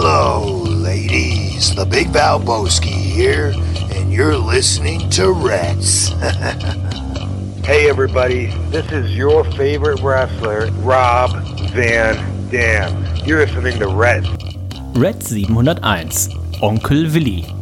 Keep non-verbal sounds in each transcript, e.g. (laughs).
Hello, ladies. The Big Valboski here, and you're listening to Reds. (laughs) Hey everybody, this is your favorite wrestler, Rob Van Dam. You're listening to Red. Red 701, Onkel Willi.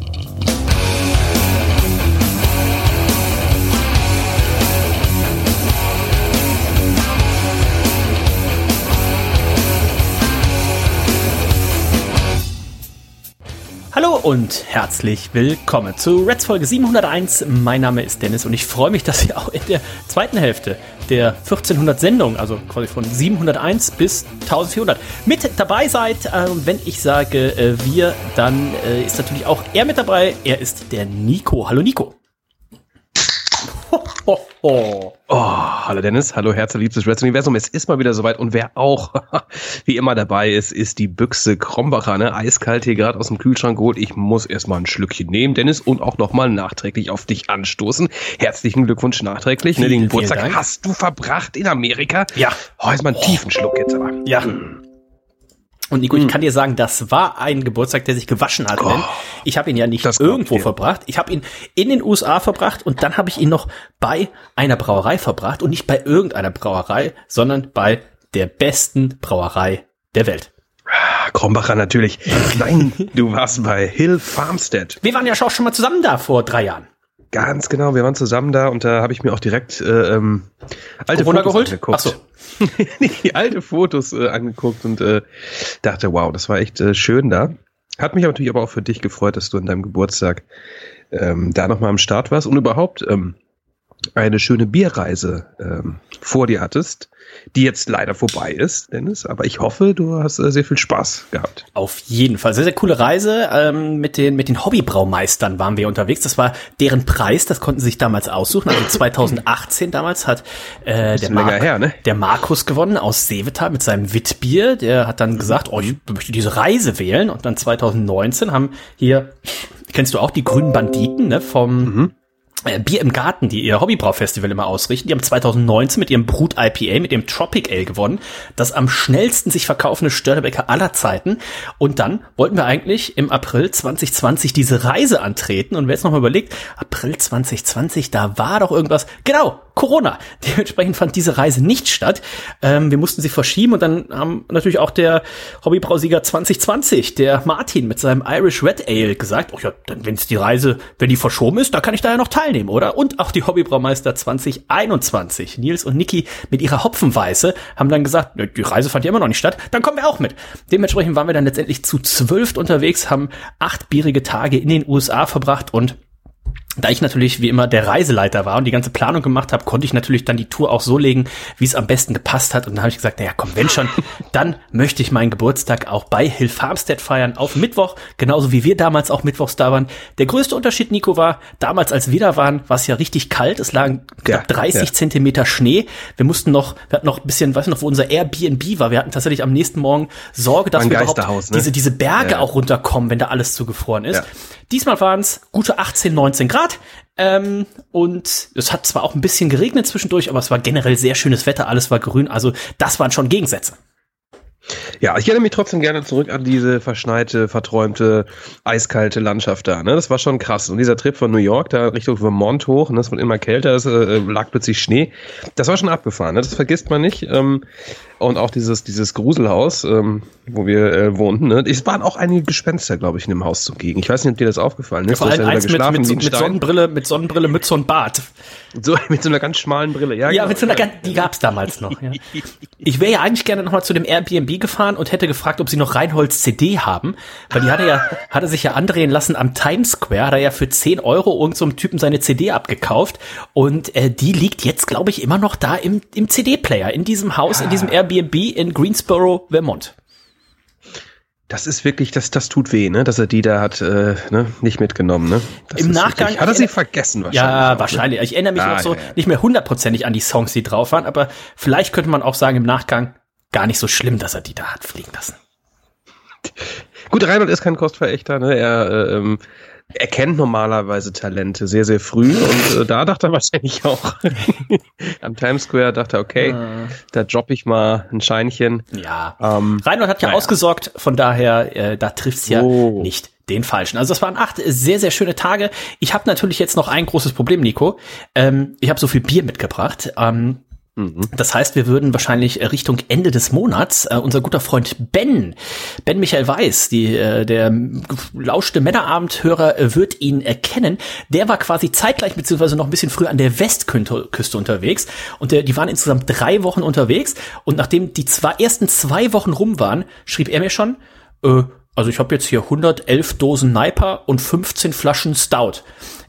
Und herzlich willkommen zu Reds Folge 701. Mein Name ist Dennis und ich freue mich, dass ihr auch in der zweiten Hälfte der 1400 Sendung, also quasi von 701 bis 1400, mit dabei seid. Äh, wenn ich sage äh, wir, dann äh, ist natürlich auch er mit dabei. Er ist der Nico. Hallo Nico. Ho, ho. Oh, hallo Dennis, hallo herzliebstes Red Universum. Es ist mal wieder soweit und wer auch (laughs) wie immer dabei ist, ist die Büchse Krombacher, ne? Eiskalt hier gerade aus dem Kühlschrank geholt. Ich muss erstmal ein Schlückchen nehmen, Dennis, und auch nochmal nachträglich auf dich anstoßen. Herzlichen Glückwunsch nachträglich. ne? Den Vielen, Geburtstag vielen Dank. hast du verbracht in Amerika. Ja. Oh, ist mal einen tiefen Schluck jetzt aber. Ja. Und Nico, ich kann dir sagen, das war ein Geburtstag, der sich gewaschen hat. Denn ich habe ihn ja nicht irgendwo verbracht. Ich habe ihn in den USA verbracht und dann habe ich ihn noch bei einer Brauerei verbracht und nicht bei irgendeiner Brauerei, sondern bei der besten Brauerei der Welt. Krombacher natürlich. Nein, du warst bei Hill Farmstead. Wir waren ja auch schon mal zusammen da vor drei Jahren. Ganz genau, wir waren zusammen da und da habe ich mir auch direkt äh, ähm, alte Corona Fotos geholt? angeguckt. Ach so. (laughs) die alte Fotos äh, angeguckt und äh, dachte, wow, das war echt äh, schön da. Hat mich natürlich aber auch für dich gefreut, dass du an deinem Geburtstag ähm, da nochmal am Start warst und überhaupt ähm, eine schöne Bierreise ähm, vor dir hattest, die jetzt leider vorbei ist, Dennis. Aber ich hoffe, du hast äh, sehr viel Spaß gehabt. Auf jeden Fall. Sehr, sehr coole Reise. Ähm, mit den, mit den Hobbybraumeistern waren wir unterwegs. Das war deren Preis. Das konnten sie sich damals aussuchen. Also 2018 damals hat äh, der, Mark, her, ne? der Markus gewonnen aus Seevetal mit seinem Witbier. Der hat dann gesagt, oh, ich möchte diese Reise wählen. Und dann 2019 haben hier, kennst du auch die grünen Banditen ne, vom äh, Bier im Garten, die ihr Hobbybraufestival immer ausrichten. Die haben 2019 mit ihrem Brut IPA, mit dem Tropic Ale gewonnen. Das am schnellsten sich verkaufende Störtebecker aller Zeiten. Und dann wollten wir eigentlich im April 2020 diese Reise antreten. Und wer jetzt nochmal überlegt, April 2020, da war doch irgendwas. Genau, Corona. (laughs) Dementsprechend fand diese Reise nicht statt. Ähm, wir mussten sie verschieben und dann haben natürlich auch der Hobbybrausieger 2020, der Martin mit seinem Irish Red Ale gesagt, oh ja, dann wenn es die Reise, wenn die verschoben ist, da kann ich da ja noch teilnehmen, oder? Und auch die Hobbybraumeister 2021, Nils und Niki mit ihrer Hopfenweiße, haben dann gesagt, "Nö, die Reise fand ja immer noch nicht statt, dann kommen wir auch mit. Dementsprechend waren wir dann letztendlich zu zwölf unterwegs, haben acht bierige Tage in den USA verbracht und da ich natürlich wie immer der Reiseleiter war und die ganze Planung gemacht habe, konnte ich natürlich dann die Tour auch so legen, wie es am besten gepasst hat. Und dann habe ich gesagt, naja, komm, wenn schon, (laughs) dann möchte ich meinen Geburtstag auch bei Hill Farmstead feiern auf Mittwoch, genauso wie wir damals auch mittwochs da waren. Der größte Unterschied, Nico, war, damals als wir da waren, war es ja richtig kalt. Es lagen knapp Ja, 30 ja. Zentimeter Schnee. Wir mussten noch, wir hatten noch ein bisschen, weißt du noch, wo unser Airbnb war. Wir hatten tatsächlich am nächsten Morgen Sorge, dass wir überhaupt ne? diese, diese Berge Ja. auch runterkommen, wenn da alles zugefroren ist. Diesmal waren es gute 18, 19 Grad. Ähm, und es hat zwar auch ein bisschen geregnet zwischendurch, aber es war generell sehr schönes Wetter, alles war grün. Also das waren schon Gegensätze. Ja, ich erinnere mich trotzdem gerne zurück an diese verschneite, verträumte, eiskalte Landschaft da. Ne? Das war schon krass. Und dieser Trip von New York da Richtung Vermont hoch, ne? es wird immer kälter, es äh, lag plötzlich Schnee. Das war schon abgefahren. Ne? Das vergisst man nicht. Ähm, und auch dieses, dieses Gruselhaus, ähm, wo wir äh, wohnten. Ne? Es waren auch einige Gespenster, glaube ich, in dem Haus zugegen. Ich weiß nicht, ob dir das aufgefallen ist. Vor allem eins mit, mit, mit. Sonnenbrille, mit Sonnenbrille, Mütze und Bart. So, (laughs) mit so einer ganz schmalen Brille. Ja, Ja, genau. mit so einer, ganz- die gab's damals noch. Ja. (laughs) Ich wäre ja eigentlich gerne nochmal zu dem Airbnb gefahren und hätte gefragt, ob sie noch Reinholds CD haben, weil die hatte ja, (laughs) hatte sich ja andrehen lassen am Times Square, hat er ja für 10 Euro irgendeinem so einem Typen seine CD abgekauft und äh, die liegt jetzt, glaube ich, immer noch da im, im CD-Player, in diesem Haus, in diesem Airbnb in Greensboro, Vermont. Das ist wirklich, das, das tut weh, ne? dass er die da hat äh, ne? nicht mitgenommen. Ne? Das Im Nachgang- Wirklich, hat er sie vergessen wahrscheinlich. Ja, auch, ne? wahrscheinlich. Ich erinnere mich Ah, noch so ja, ja. nicht mehr hundertprozentig an die Songs, die drauf waren, aber vielleicht könnte man auch sagen, im Nachgang gar nicht so schlimm, dass er die da hat fliegen lassen. Gut, Reinhold ist kein Kostverächter, ne? Er äh, ähm, erkennt normalerweise Talente sehr, sehr früh und äh, da dachte er (laughs) wahrscheinlich auch (laughs) am Times Square, dachte er, okay, äh. da droppe ich mal ein Scheinchen. Ja. Ähm, Reinhold hat ja naja. ausgesorgt, von daher, äh, da trifft's ja oh. nicht den falschen. Also das waren acht sehr, sehr schöne Tage. Ich habe natürlich jetzt noch ein großes Problem, Nico. Ähm, ich habe so viel Bier mitgebracht. Ähm. Das heißt, wir würden wahrscheinlich äh, Richtung Ende des Monats äh, unser guter Freund Ben, Ben Michael Weiß, die, äh, der lauschte Männerabendhörer äh, wird ihn erkennen. Der war quasi zeitgleich beziehungsweise noch ein bisschen früher an der Westküste unterwegs und der, die waren insgesamt drei Wochen unterwegs und nachdem die zwei, ersten zwei Wochen rum waren, schrieb er mir schon, äh, also ich habe jetzt hier 111 Dosen Niper und 15 Flaschen Stout.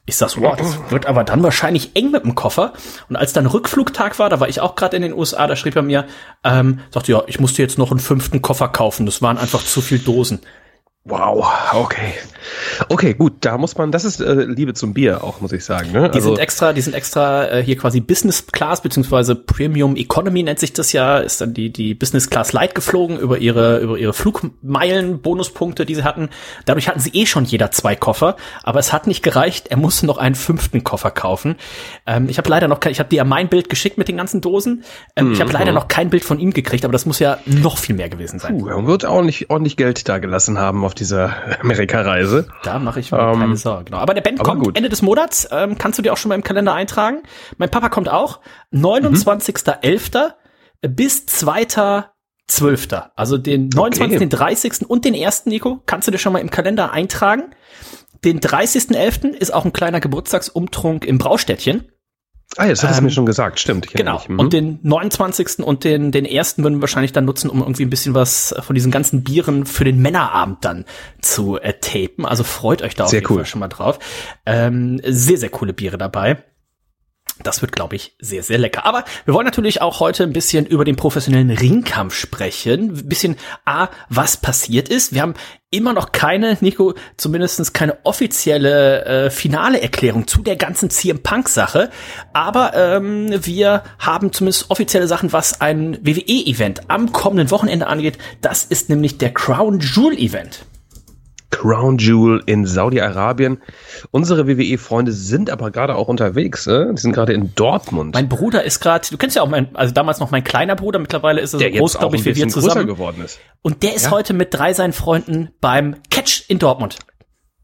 Ich sag so, wow, das wird aber dann wahrscheinlich eng mit dem Koffer. Und als dann Rückflugtag war, da war ich auch gerade in den USA, da schrieb er mir, ähm, sagte, ja, ich musste jetzt noch einen fünften Koffer kaufen. Das waren einfach zu viel Dosen. Wow, okay. Okay, gut, da muss man, das ist äh, Liebe zum Bier auch, muss ich sagen. Ne? Die also, sind extra, die sind extra äh, hier quasi Business Class beziehungsweise Premium Economy nennt sich das ja, ist dann die die Business Class Light geflogen über ihre über ihre Flugmeilen Bonuspunkte, die sie hatten. Dadurch hatten sie eh schon jeder zwei Koffer, aber es hat nicht gereicht. Er musste noch einen fünften Koffer kaufen. Ähm, ich habe leider noch, kein, ich habe dir ja mein Bild geschickt mit den ganzen Dosen. Ähm, mhm. Ich habe leider noch kein Bild von ihm gekriegt, aber das muss ja noch viel mehr gewesen sein. Puh, er wird auch nicht ordentlich Geld da gelassen haben auf dieser Amerika-Reise. Da mache ich mir ähm, keine Sorgen. Genau. Aber der Band kommt gut. Ende des Monats. Ähm, kannst du dir auch schon mal im Kalender eintragen. Mein Papa kommt auch. 29.11. Mhm. bis 2.12. Also den 29., okay. den 30. und den 1. Nico kannst du dir schon mal im Kalender eintragen. Den 30.11. ist auch ein kleiner Geburtstagsumtrunk im Braustädtchen. Ah, jetzt hat es ähm, mir schon gesagt, stimmt. Genau. Mhm. Und den 29. und den, den ersten würden wir wahrscheinlich dann nutzen, um irgendwie ein bisschen was von diesen ganzen Bieren für den Männerabend dann zu äh, tapen. Also freut euch da sehr auf jeden cool. Fall schon mal drauf. Ähm, sehr, sehr coole Biere dabei. Das wird, glaube ich, sehr, sehr lecker. Aber wir wollen natürlich auch heute ein bisschen über den professionellen Ringkampf sprechen. Ein bisschen A, was passiert ist. Wir haben immer noch keine, Nico, zumindestens keine offizielle äh, finale Erklärung zu der ganzen CM Punk-Sache. Aber ähm, wir haben zumindest offizielle Sachen, was ein WWE-Event am kommenden Wochenende angeht. Das ist nämlich der Crown Jewel Event. Crown Jewel in Saudi-Arabien. Unsere WWE-Freunde sind aber gerade auch unterwegs. Äh? Die sind gerade in Dortmund. Mein Bruder ist gerade, du kennst ja auch mein, also damals noch mein kleiner Bruder, mittlerweile ist er so groß, glaube ich, wie wir zusammen. geworden ist. Und der ist ja? heute mit drei seinen Freunden beim Catch in Dortmund.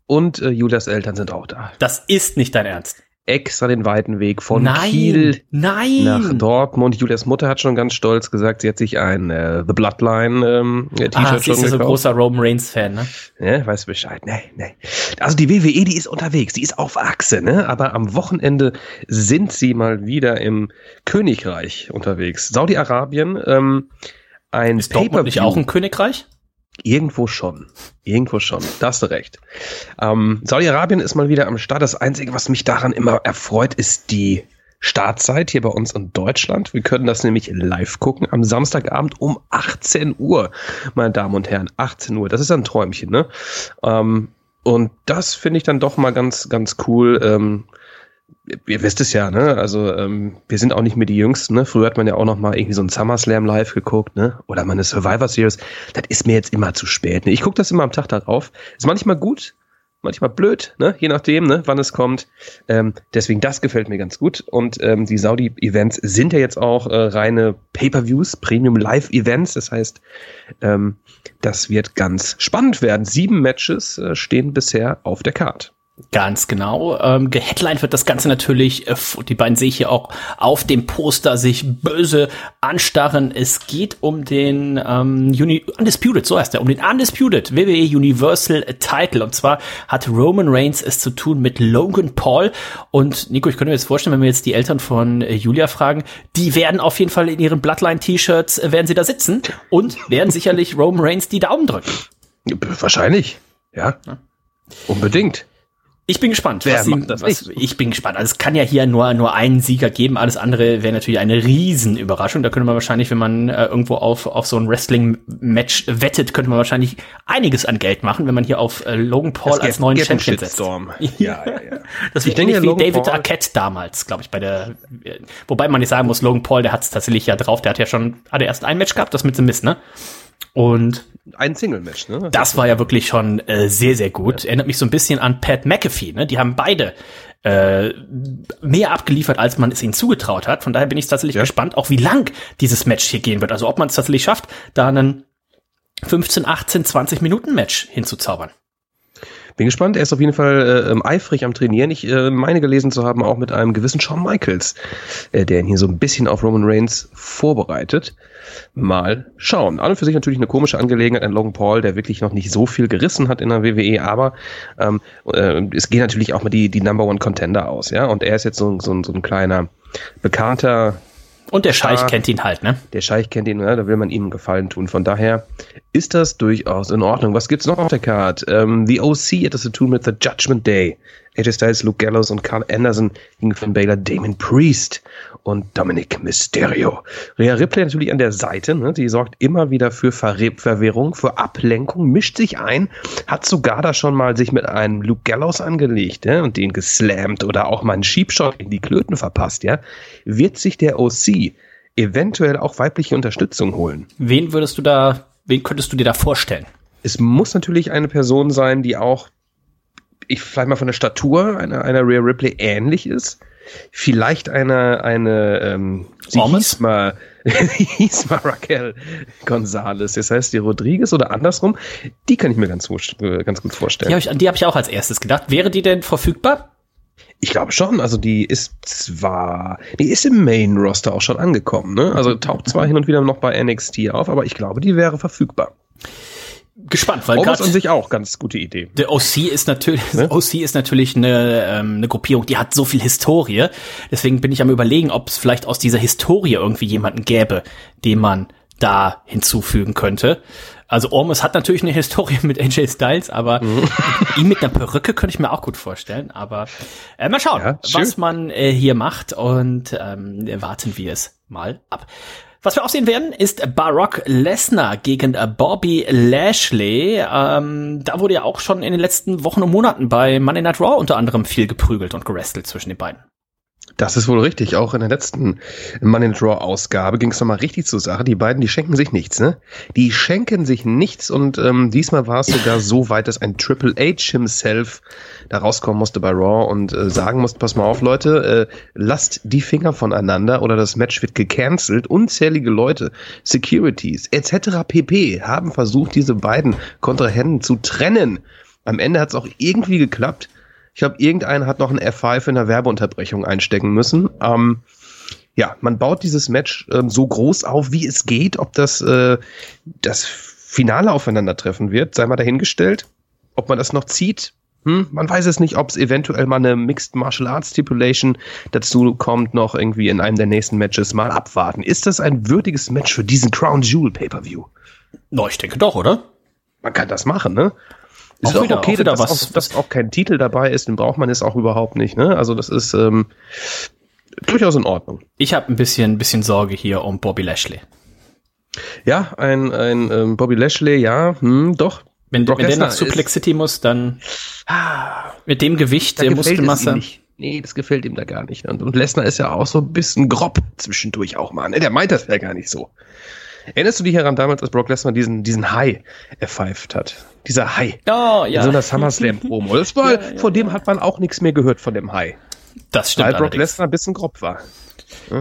Und äh, Julias Eltern sind auch da. Das ist nicht dein Ernst extra den weiten Weg von nein, Kiel nein. nach Dortmund. Julias Mutter hat schon ganz stolz gesagt, sie hat sich ein äh, The Bloodline ähm, T-Shirt ah, schon gekauft. so großer Roman Reigns Fan, ne? Ja, weißt Bescheid. Nee, nee. Also die WWE, die ist unterwegs, die ist auf Achse, ne? Aber am Wochenende sind sie mal wieder im Königreich unterwegs. Saudi-Arabien, ähm, ein Ist Dortmund nicht auch ein Königreich? Irgendwo schon. Irgendwo schon. Da hast du recht. Ähm, Saudi-Arabien ist mal wieder am Start. Das Einzige, was mich daran immer erfreut, ist die Startzeit hier bei uns in Deutschland. Wir können das nämlich live gucken am Samstagabend um 18 Uhr, meine Damen und Herren. 18 Uhr. Das ist ein Träumchen, ne? Ähm, und das finde ich dann doch mal ganz, ganz cool. Ähm, ihr wisst es ja, ne? Also ähm, wir sind auch nicht mehr die Jüngsten, ne? Früher hat man ja auch noch mal irgendwie so ein SummerSlam live geguckt, ne? Oder mal eine Survivor Series. Das ist mir jetzt immer zu spät. Ne? Ich gucke das immer am Tag darauf. Ist manchmal gut, manchmal blöd, ne? Je nachdem, ne? Wann es kommt. Ähm, deswegen das gefällt mir ganz gut. Und ähm, die Saudi-Events sind ja jetzt auch äh, reine Pay-per-Views, Premium Live-Events. Das heißt, ähm, das wird ganz spannend werden. Sieben Matches äh, stehen bisher auf der Card. Ganz genau. Ähm, geheadlined wird das Ganze natürlich, äh, die beiden sehe ich hier auch auf dem Poster sich böse anstarren. Es geht um den ähm, Uni Undisputed, so heißt er, um den Undisputed WWE Universal Title. Und zwar hat Roman Reigns es zu tun mit Logan Paul. Und Nico, ich könnte mir jetzt vorstellen, wenn wir jetzt die Eltern von äh, Julia fragen, die werden auf jeden Fall in ihren Bloodline-T-Shirts, äh, werden sie da sitzen und werden sicherlich Roman Reigns die Daumen drücken. Wahrscheinlich, ja. ja. Unbedingt. Ich bin gespannt. Wer was sie, was, ich bin gespannt. Also es kann ja hier nur nur einen Sieger geben. Alles andere wäre natürlich eine Riesenüberraschung. Da könnte man wahrscheinlich, wenn man äh, irgendwo auf auf so ein Wrestling-Match wettet, könnte man wahrscheinlich einiges an Geld machen, wenn man hier auf äh, Logan Paul als neuen Champion setzt. (laughs) Ja, ja, ja. Das wird ähnlich wie Logan David Paul. Arquette damals, glaube ich, bei der. Wobei man nicht sagen muss, Logan Paul, der hat es tatsächlich ja drauf. Der hat ja schon, hat er erst ein Match gehabt, das mit The Mist, ne? Und ein Single-Match, ne? Das war ja wirklich schon äh, sehr, sehr gut. Ja. Erinnert mich so ein bisschen an Pat McAfee. Ne? Die haben beide äh, mehr abgeliefert, als man es ihnen zugetraut hat. Von daher bin ich tatsächlich ja. gespannt, auch wie lang dieses Match hier gehen wird. Also ob man es tatsächlich schafft, da einen 15, 18, 20 Minuten Match hinzuzaubern. Bin gespannt. Er ist auf jeden Fall äh, ähm, eifrig am Trainieren. Ich äh, meine gelesen zu haben, auch mit einem gewissen Shawn Michaels, äh, der ihn hier so ein bisschen auf Roman Reigns vorbereitet. Mal schauen. An und für sich natürlich eine komische Angelegenheit, ein Logan Paul, der wirklich noch nicht so viel gerissen hat in der WWE, aber ähm, äh, es gehen natürlich auch mal die, die Number One Contender aus, ja. Und er ist jetzt so, so, so ein kleiner, bekannter und der Scheich kennt ihn halt, ne? Der Scheich kennt ihn, ne? da will man ihm einen Gefallen tun. Von daher ist das durchaus in Ordnung. Was gibt's noch auf der Card? Ähm, the OC hat das zu tun mit The Judgment Day. AJ Styles, Luke Gallows und Carl Anderson gegen Finn Baylor, Damon Priest und Dominic Mysterio. Rhea Ripley natürlich an der Seite, ne? die sorgt immer wieder für Ver Verwirrung, für Ablenkung, mischt sich ein, hat sogar da schon mal sich mit einem Luke Gallows angelegt ja? und den geslammt oder auch mal einen Sheepshot in die Klöten verpasst. Ja? Wird sich der OC eventuell auch weibliche Unterstützung holen? Wen würdest du da, wen könntest du dir da vorstellen? Es muss natürlich eine Person sein, die auch ich vielleicht mal von der Statur einer, einer Rhea Ripley ähnlich ist. Vielleicht eine, eine, ähm, sie hieß mal, (laughs) hieß mal Raquel Gonzalez. Das heißt, die Rodriguez oder andersrum, die kann ich mir ganz, ganz gut vorstellen. Die habe ich, die hab ich auch als erstes gedacht. Wäre die denn verfügbar? Ich glaube schon. Also die ist zwar, die ist im Main Roster auch schon angekommen. Ne? Also taucht zwar hin und wieder noch bei NXT auf, aber ich glaube, die wäre verfügbar gespannt, weil gerade an sich auch ganz gute Idee. Der OC ist natürlich, ne? (laughs) OC ist natürlich eine, ähm, eine Gruppierung, die hat so viel Historie. Deswegen bin ich am überlegen, ob es vielleicht aus dieser Historie irgendwie jemanden gäbe, den man da hinzufügen könnte. Also Ormus hat natürlich eine Historie mit AJ Styles, aber mhm. (laughs) ihn mit einer Perücke könnte ich mir auch gut vorstellen. Aber äh, mal schauen, ja, was man äh, hier macht und ähm, warten wir es mal ab. Was wir auch sehen werden, ist Barack Lesnar gegen Bobby Lashley. Ähm, da wurde ja auch schon in den letzten Wochen und Monaten bei Monday Night Raw unter anderem viel geprügelt und gerestelt zwischen den beiden. Das ist wohl richtig. Auch in der letzten Money in Draw Ausgabe ging es nochmal richtig zur Sache. Die beiden, die schenken sich nichts, ne? Die schenken sich nichts und ähm, diesmal war es sogar so weit, dass ein Triple H himself da rauskommen musste bei Raw und äh, sagen musste, pass mal auf, Leute, äh, lasst die Finger voneinander oder das Match wird gecancelt. Unzählige Leute, Securities etc. pp. haben versucht, diese beiden Kontrahenten zu trennen. Am Ende hat es auch irgendwie geklappt. Ich glaube, irgendeiner hat noch ein F5 in der Werbeunterbrechung einstecken müssen. Ähm, ja, man baut dieses Match ähm, so groß auf, wie es geht. Ob das äh, das Finale aufeinandertreffen wird, sei mal dahingestellt. Ob man das noch zieht, hm, man weiß es nicht, ob es eventuell mal eine Mixed Martial Arts Stipulation dazu kommt, noch irgendwie in einem der nächsten Matches mal abwarten. Ist das ein würdiges Match für diesen Crown Jewel Pay-Per-View? No, ich denke doch, oder? Man kann das machen, ne? Ist auch, wieder, okay, dass, was, auch, dass auch kein Titel dabei ist, den braucht man jetzt auch überhaupt nicht. Ne? Also das ist ähm, durchaus in Ordnung. Ich habe ein bisschen, bisschen Sorge hier um Bobby Lashley. Ja, ein, ein ähm, Bobby Lashley, ja, hm, doch. Wenn, wenn der nach Suplex City muss, dann ah, mit dem Gewicht, der Muskelmasse. Nee, das gefällt ihm da gar nicht. Und, und Lesnar ist ja auch so ein bisschen grob zwischendurch auch mal. Ne? Der meint das ja gar nicht so. Erinnerst du dich daran damals, als Brock Lesnar diesen, diesen High erpfeift hat? Dieser High. Oh, ja. In so einer SummerSlam-Promo. (laughs) Das war, ja, ja, von dem hat man auch nichts mehr gehört von dem High. Das stimmt. Weil Brock Lesnar ein bisschen grob war.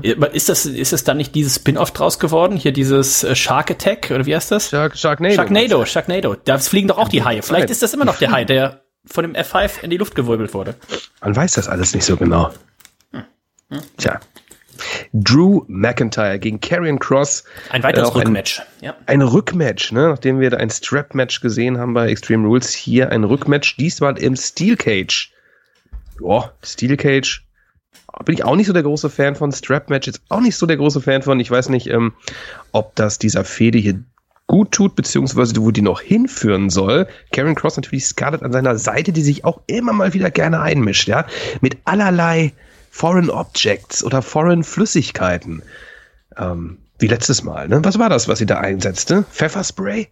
Ja? Ist das, ist das dann nicht dieses Spin-off draus geworden? Hier dieses äh, Shark Attack, oder wie heißt das? Shark, Sharknado. Sharknado, Sharknado. Da fliegen doch auch die Haie. Vielleicht ist das immer noch der Hai, der von dem F5 in die Luft gewirbelt wurde. Man weiß das alles nicht so genau. Hm. Hm. Tja. Drew McIntyre gegen Karrion Cross. Ein weiteres äh, Rückmatch. Ein, ja. ein Rückmatch, ne? nachdem wir da ein Strap-Match gesehen haben bei Extreme Rules. Hier ein Rückmatch, diesmal im Steel Cage. Boah, Steel Cage. Bin ich auch nicht so der große Fan von. Strap-Match ist auch nicht so der große Fan von. Ich weiß nicht, ähm, ob das dieser Fede hier gut tut, beziehungsweise wo die noch hinführen soll. Karen Cross natürlich Scarlett an seiner Seite, die sich auch immer mal wieder gerne einmischt, ja, mit allerlei Foreign Objects oder Foreign Flüssigkeiten. Ähm, Wie letztes Mal, ne? Was war das, was sie da einsetzte? Pfefferspray?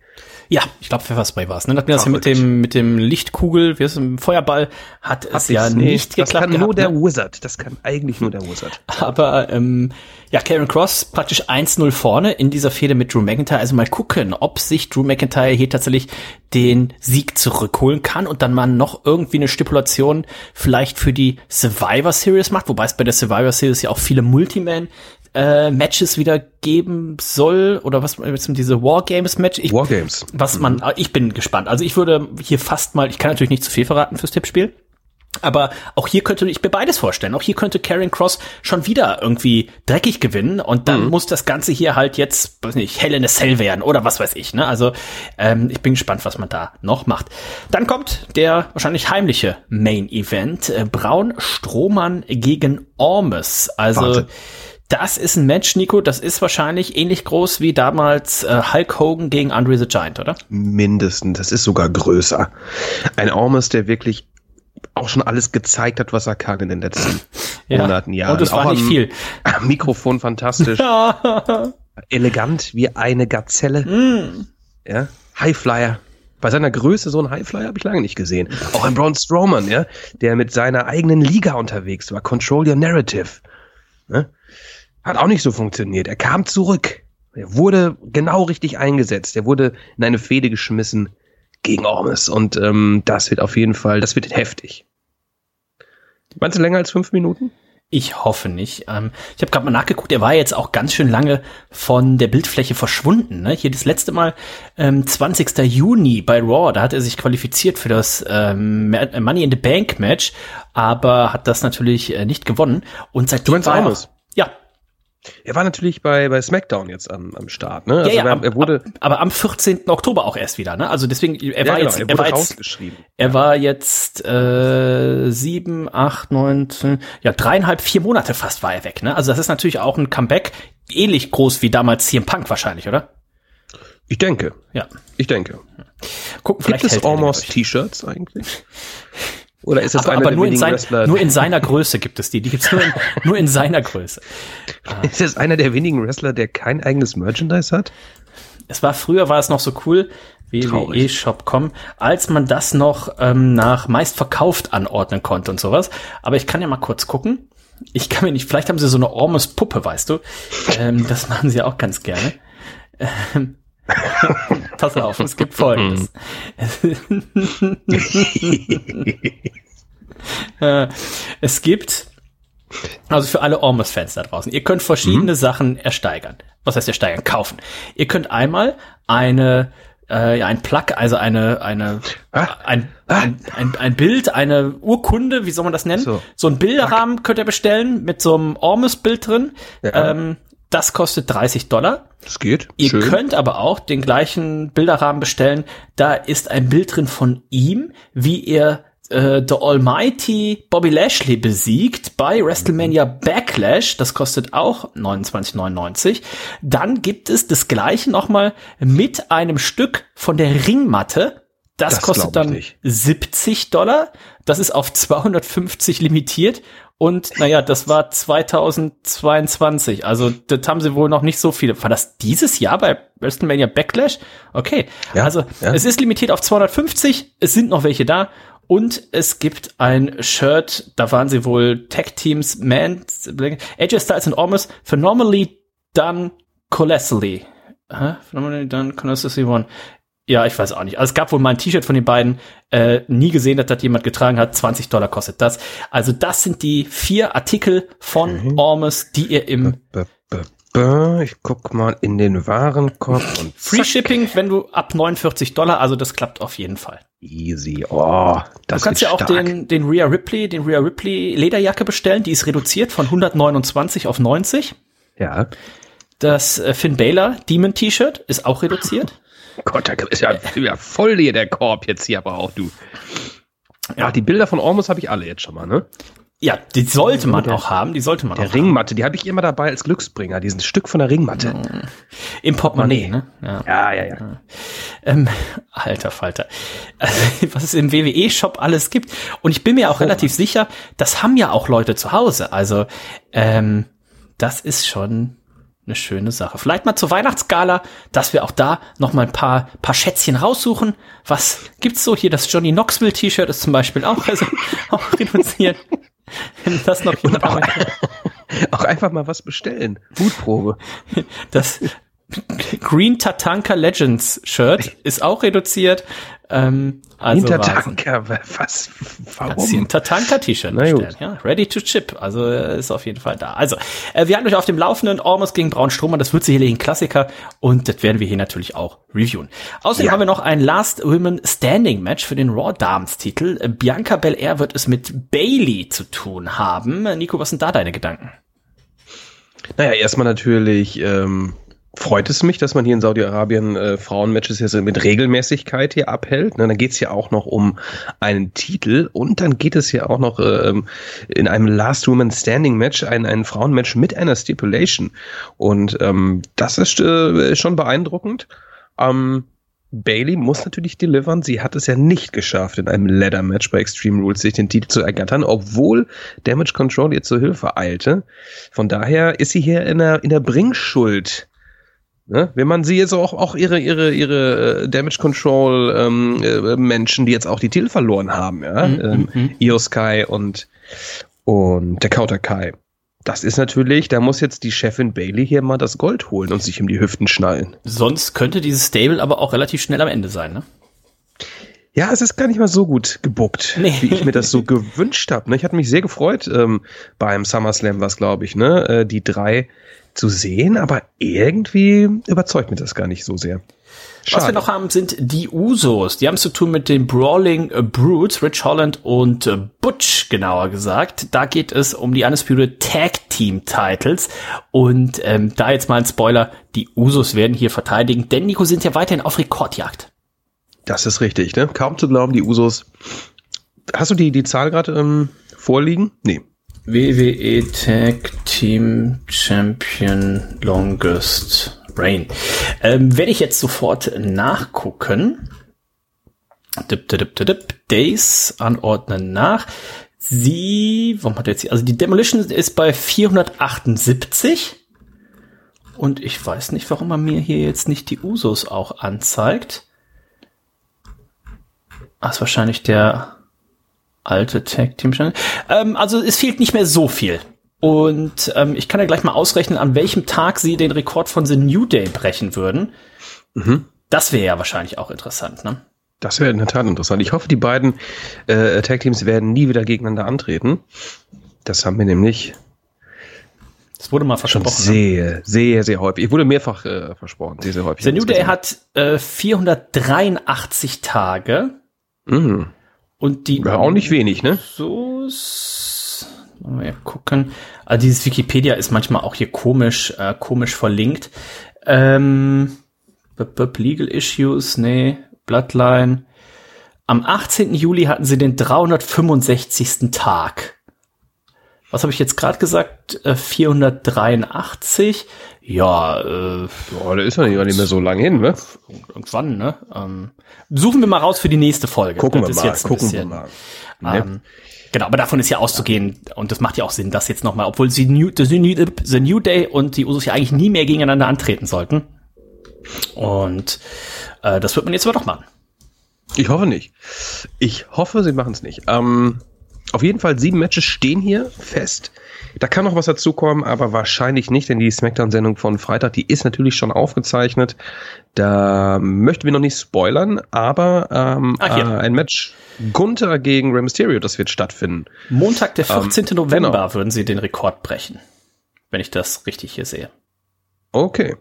Ja, ich glaube Pfefferspray war es. Ne? Hat mir das ja mit dem mit dem Lichtkugel, wie ist es, Feuerball, hat es ja nicht das geklappt. kann nur gehabt, der ne? Wizard. Das kann eigentlich nur der Wizard. (laughs) Aber ähm, ja, Karen Cross praktisch 1-0 vorne in dieser Fehde mit Drew McIntyre. Also mal gucken, ob sich Drew McIntyre hier tatsächlich den Sieg zurückholen kann und dann mal noch irgendwie eine Stipulation vielleicht für die Survivor Series macht, wobei es bei der Survivor Series ja auch viele Multiman äh, Matches wieder geben soll oder was jetzt diese Wargames Match ich, Wargames. was man ich bin gespannt also ich würde hier fast mal ich kann natürlich nicht zu viel verraten fürs Tippspiel aber auch hier könnte ich mir beides vorstellen. Auch hier könnte Karen Cross schon wieder irgendwie dreckig gewinnen und dann muss das Ganze hier halt jetzt, weiß nicht, Hell in a Cell werden oder was weiß ich. Ne? Also ähm, ich bin gespannt, was man da noch macht. Dann kommt der wahrscheinlich heimliche Main Event. Äh, Braun Strohmann gegen Ormes. Also Warte. Das ist ein Match, Nico, das ist wahrscheinlich ähnlich groß wie damals äh, Hulk Hogan gegen Andre the Giant, oder? Mindestens. Das ist sogar größer. Ein Ormes, der wirklich auch schon alles gezeigt hat, was er kann in den letzten (laughs) Monaten, Jahren. Und es war auch nicht am- viel. Am Mikrofon fantastisch. (laughs) Elegant wie eine Gazelle. Mm. Ja. Highflyer. Bei seiner Größe so ein Highflyer habe ich lange nicht gesehen. Auch ein Braun Strowman, ja, der mit seiner eigenen Liga unterwegs war. Control Your Narrative. Ne? Hat auch nicht so funktioniert. Er kam zurück. Er wurde genau richtig eingesetzt. Er wurde in eine Fehde geschmissen gegen Ormes. Und ähm, das wird auf jeden Fall, das wird heftig. Meinst du länger als fünf Minuten? Ich hoffe nicht. Ähm, ich habe gerade mal nachgeguckt, er war jetzt auch ganz schön lange von der Bildfläche verschwunden. Ne? Hier das letzte Mal ähm, 20. Juni bei Raw, da hat er sich qualifiziert für das ähm, Money in the Bank Match, aber hat das natürlich äh, nicht gewonnen. Und seitdem Du meinst war er, ja, Er war natürlich bei, bei SmackDown jetzt am, am Start, ne? Also ja, ja, er, am- er wurde, aber am 14. Oktober auch erst wieder. Ne? Also deswegen, er ja, war genau, jetzt, er er war jetzt. Er war jetzt äh, sieben, acht, neun, ja dreieinhalb, vier Monate fast war er weg. Ne? Also das ist natürlich auch ein Comeback, ähnlich groß wie damals CM Punk wahrscheinlich, oder? Ich denke, Ja. ich denke. Gucken, Gibt es Almost. T-Shirts eigentlich? Oder ist das aber, einer aber der nur, in sein, Wrestler? nur in seiner Größe gibt es die. Die gibt es nur in, (laughs) nur in seiner Größe. (laughs) ist das einer der wenigen Wrestler, der kein eigenes Merchandise hat? Es war früher war es noch so cool, www.shop.com, als man das noch ähm, nach meist verkauft anordnen konnte und sowas. Aber ich kann ja mal kurz gucken. Ich kann mir nicht, vielleicht haben sie so eine Ormes Puppe, weißt du? Ähm, das machen sie auch ganz gerne. Ähm, (laughs) Pass auf, es gibt folgendes. (laughs) Äh, es gibt, also für alle Ormus-Fans da draußen, ihr könnt verschiedene Sachen ersteigern. Was heißt ersteigern? Kaufen. Ihr könnt einmal eine, äh, ja, ein Plug, also eine, eine, Ah. ein, ein, ein, ein Bild, eine Urkunde, wie soll man das nennen? So. So, ein Bilderrahmen könnt ihr bestellen mit so einem Ormus-Bild drin. Ja. Ähm, das kostet 30 Dollar. Das geht. Ihr Schön. könnt aber auch den gleichen Bilderrahmen bestellen. Da ist ein Bild drin von ihm, wie er äh, The Almighty Bobby Lashley besiegt bei WrestleMania Backlash. Das kostet auch 29,99. Dann gibt es das gleiche nochmal mit einem Stück von der Ringmatte. Das, Das kostet dann nicht. 70 Dollar. Das ist auf 250 limitiert. Und naja, das war 2022. Also das haben sie wohl noch nicht so viele. War das dieses Jahr bei WrestleMania Backlash? Okay. Ja, also ja. es ist limitiert auf 250. Es sind noch welche da. Und es gibt ein Shirt, da waren sie wohl Tag Teams Man, AJ Styles und Ormus, phenomenally done colossally. Hä? Phenomenally done colossally one. Ja, ich weiß auch nicht. Also es gab wohl mal ein T-Shirt von den beiden, äh, nie gesehen, dass das jemand getragen hat. 20 Dollar kostet das. Also das sind die vier Artikel von Ormus, die ihr im B ich guck mal in den Warenkorb und (laughs) Free zack. Shipping, wenn du ab 49 Dollar, also das klappt auf jeden Fall. Easy. Oh, das Du kannst wird ja auch stark. den, den Rhea Ripley, den Rhea Ripley Lederjacke bestellen, die ist reduziert von 129 auf 90. Ja. Das äh, Finn Balor Demon T-Shirt ist auch reduziert. Gott, da ist ja, ja voll hier der Korb jetzt hier, aber auch du. Ja, die Bilder von Ormus habe ich alle jetzt schon mal, ne? Ja, die sollte man Der- auch haben, die sollte man Der auch Ringmatte, die habe ich immer dabei als Glücksbringer, diesen Stück von der Ringmatte. haben. Im Portemonnaie, ne? Ja. Ja, ja, ja. Ähm, alter Falter. (laughs) Was es im WWE-Shop alles gibt. Und ich bin mir auch relativ sicher, das haben ja auch Leute zu Hause. Also, ähm, das ist schon eine schöne Sache. Vielleicht mal zur Weihnachtsgala, dass wir auch da noch mal ein paar, paar Schätzchen raussuchen. Was gibt's so hier? Das Johnny Knoxville T-Shirt ist zum Beispiel auch, also, (laughs) auch reduziert. Wenn das noch jemand auch, (laughs) auch einfach mal was bestellen. Mutprobe. Das Green Tatanka Legends Shirt ist auch reduziert. Ähm, also Tatanka, was? Warum? Tatanka T-Shirt bestellen, ja. Ready to chip, also äh, ist auf jeden Fall da. Also, äh, wir hatten euch auf dem Laufenden Ormus gegen Braun das wird sicherlich ein Klassiker und das werden wir hier natürlich auch reviewen. Außerdem ja. haben wir noch ein Last Women Standing Match für den Raw Dames Titel. Bianca Belair wird es mit Bailey zu tun haben. Nico, was sind da deine Gedanken? Naja, erstmal natürlich ähm, freut es mich, dass man hier in Saudi-Arabien äh, Frauenmatches jetzt mit Regelmäßigkeit hier abhält. Ne, dann geht es ja auch noch um einen Titel und dann geht es ja auch noch äh, in einem Last Woman Standing Match, ein, ein Frauenmatch mit einer Stipulation. Und ähm, das ist äh, schon beeindruckend. Ähm, Bailey muss natürlich delivern. Sie hat es ja nicht geschafft, in einem Ladder-Match bei Extreme Rules sich den Titel zu ergattern, obwohl Damage Control ihr zur Hilfe eilte. Von daher ist sie hier in der, in der Bringschuld Ne? Wenn man sie jetzt auch, auch ihre, ihre, ihre äh, Damage Control ähm, äh, Menschen, die jetzt auch die Titel verloren haben, ja, mhm, ähm, mhm. Io Sky und, und der Counter Kai. Das ist natürlich, da muss jetzt die Chefin Bailey hier mal das Gold holen und sich um die Hüften schnallen. Sonst könnte dieses Stable aber auch relativ schnell am Ende sein, ne? Ja, es ist gar nicht mal so gut gebuckt, nee. wie ich mir das so (laughs) gewünscht habe. Ne? Ich hatte mich sehr gefreut ähm, beim SummerSlam, was glaube ich, ne? Äh, die drei zu sehen, aber irgendwie überzeugt mich das gar nicht so sehr. Schade. Was wir noch haben, sind die Usos. Die haben zu tun mit den Brawling äh, Brutes, Rich Holland und äh, Butch, genauer gesagt. Da geht es um die Undisputed Tag Team Titles. Und ähm, da jetzt mal ein Spoiler, die Usos werden hier verteidigen, denn Nico sind ja weiterhin auf Rekordjagd. Das ist richtig, ne? Kaum zu glauben, die Usos. Hast du die, die Zahl gerade ähm, vorliegen? Nee. WWE Tag Team Champion Longest Reign. Ähm, werde ich jetzt sofort nachgucken. Dip, dip, dip, dip, Days anordnen nach. Sie, warum hat jetzt, also die Demolition ist bei 478. Und ich weiß nicht, warum er mir hier jetzt nicht die Usos auch anzeigt. Ah, ist wahrscheinlich der alte Tag Team Channel. Ähm, also es fehlt nicht mehr so viel. Und ähm, ich kann ja gleich mal ausrechnen, an welchem Tag sie den Rekord von The New Day brechen würden. Mhm. Das wäre ja wahrscheinlich auch interessant, ne? Das wäre in der Tat interessant. Ich hoffe, die beiden äh, Tag Teams werden nie wieder gegeneinander antreten. Das haben wir nämlich. Das wurde mal versprochen. Schon sehr, ne? sehr, sehr häufig. Ich wurde mehrfach äh, versprochen. Sehr, sehr häufig. The New Day hat äh, 483 Tage. Mhm. Und die. Ja, auch nicht wenig, ne? So. Mal gucken. Also dieses Wikipedia ist manchmal auch hier komisch, äh, komisch verlinkt. Ähm, Legal Issues, nee, Bloodline. Am 18. Juli hatten sie den 365. Tag. Was habe ich jetzt gerade gesagt? Äh, 483. Ja, äh, oh, da ist ja nicht mehr so lang hin, ne? Irgendwann, ne? Ähm, suchen wir mal raus für die nächste Folge. Gucken das wir mal, gucken bisschen, wir mal. Ähm, genau, aber davon ist ja auszugehen und das macht ja auch Sinn, dass jetzt nochmal, obwohl sie New, the, New, the New Day und die Usos ja eigentlich nie mehr gegeneinander antreten sollten. Und äh, das wird man jetzt aber doch machen. Ich hoffe nicht. Ich hoffe, sie machen es nicht. Ähm, auf jeden Fall sieben Matches stehen hier fest. Da kann noch was dazukommen, aber wahrscheinlich nicht, denn die Smackdown-Sendung von Freitag, die ist natürlich schon aufgezeichnet. Da möchten wir noch nicht spoilern, aber ähm, Ach, ja. äh, ein Match Gunther gegen Rey Mysterio, das wird stattfinden. Montag, der 14. Ähm, November, genau. würden sie den Rekord brechen. Wenn ich das richtig hier sehe. Okay.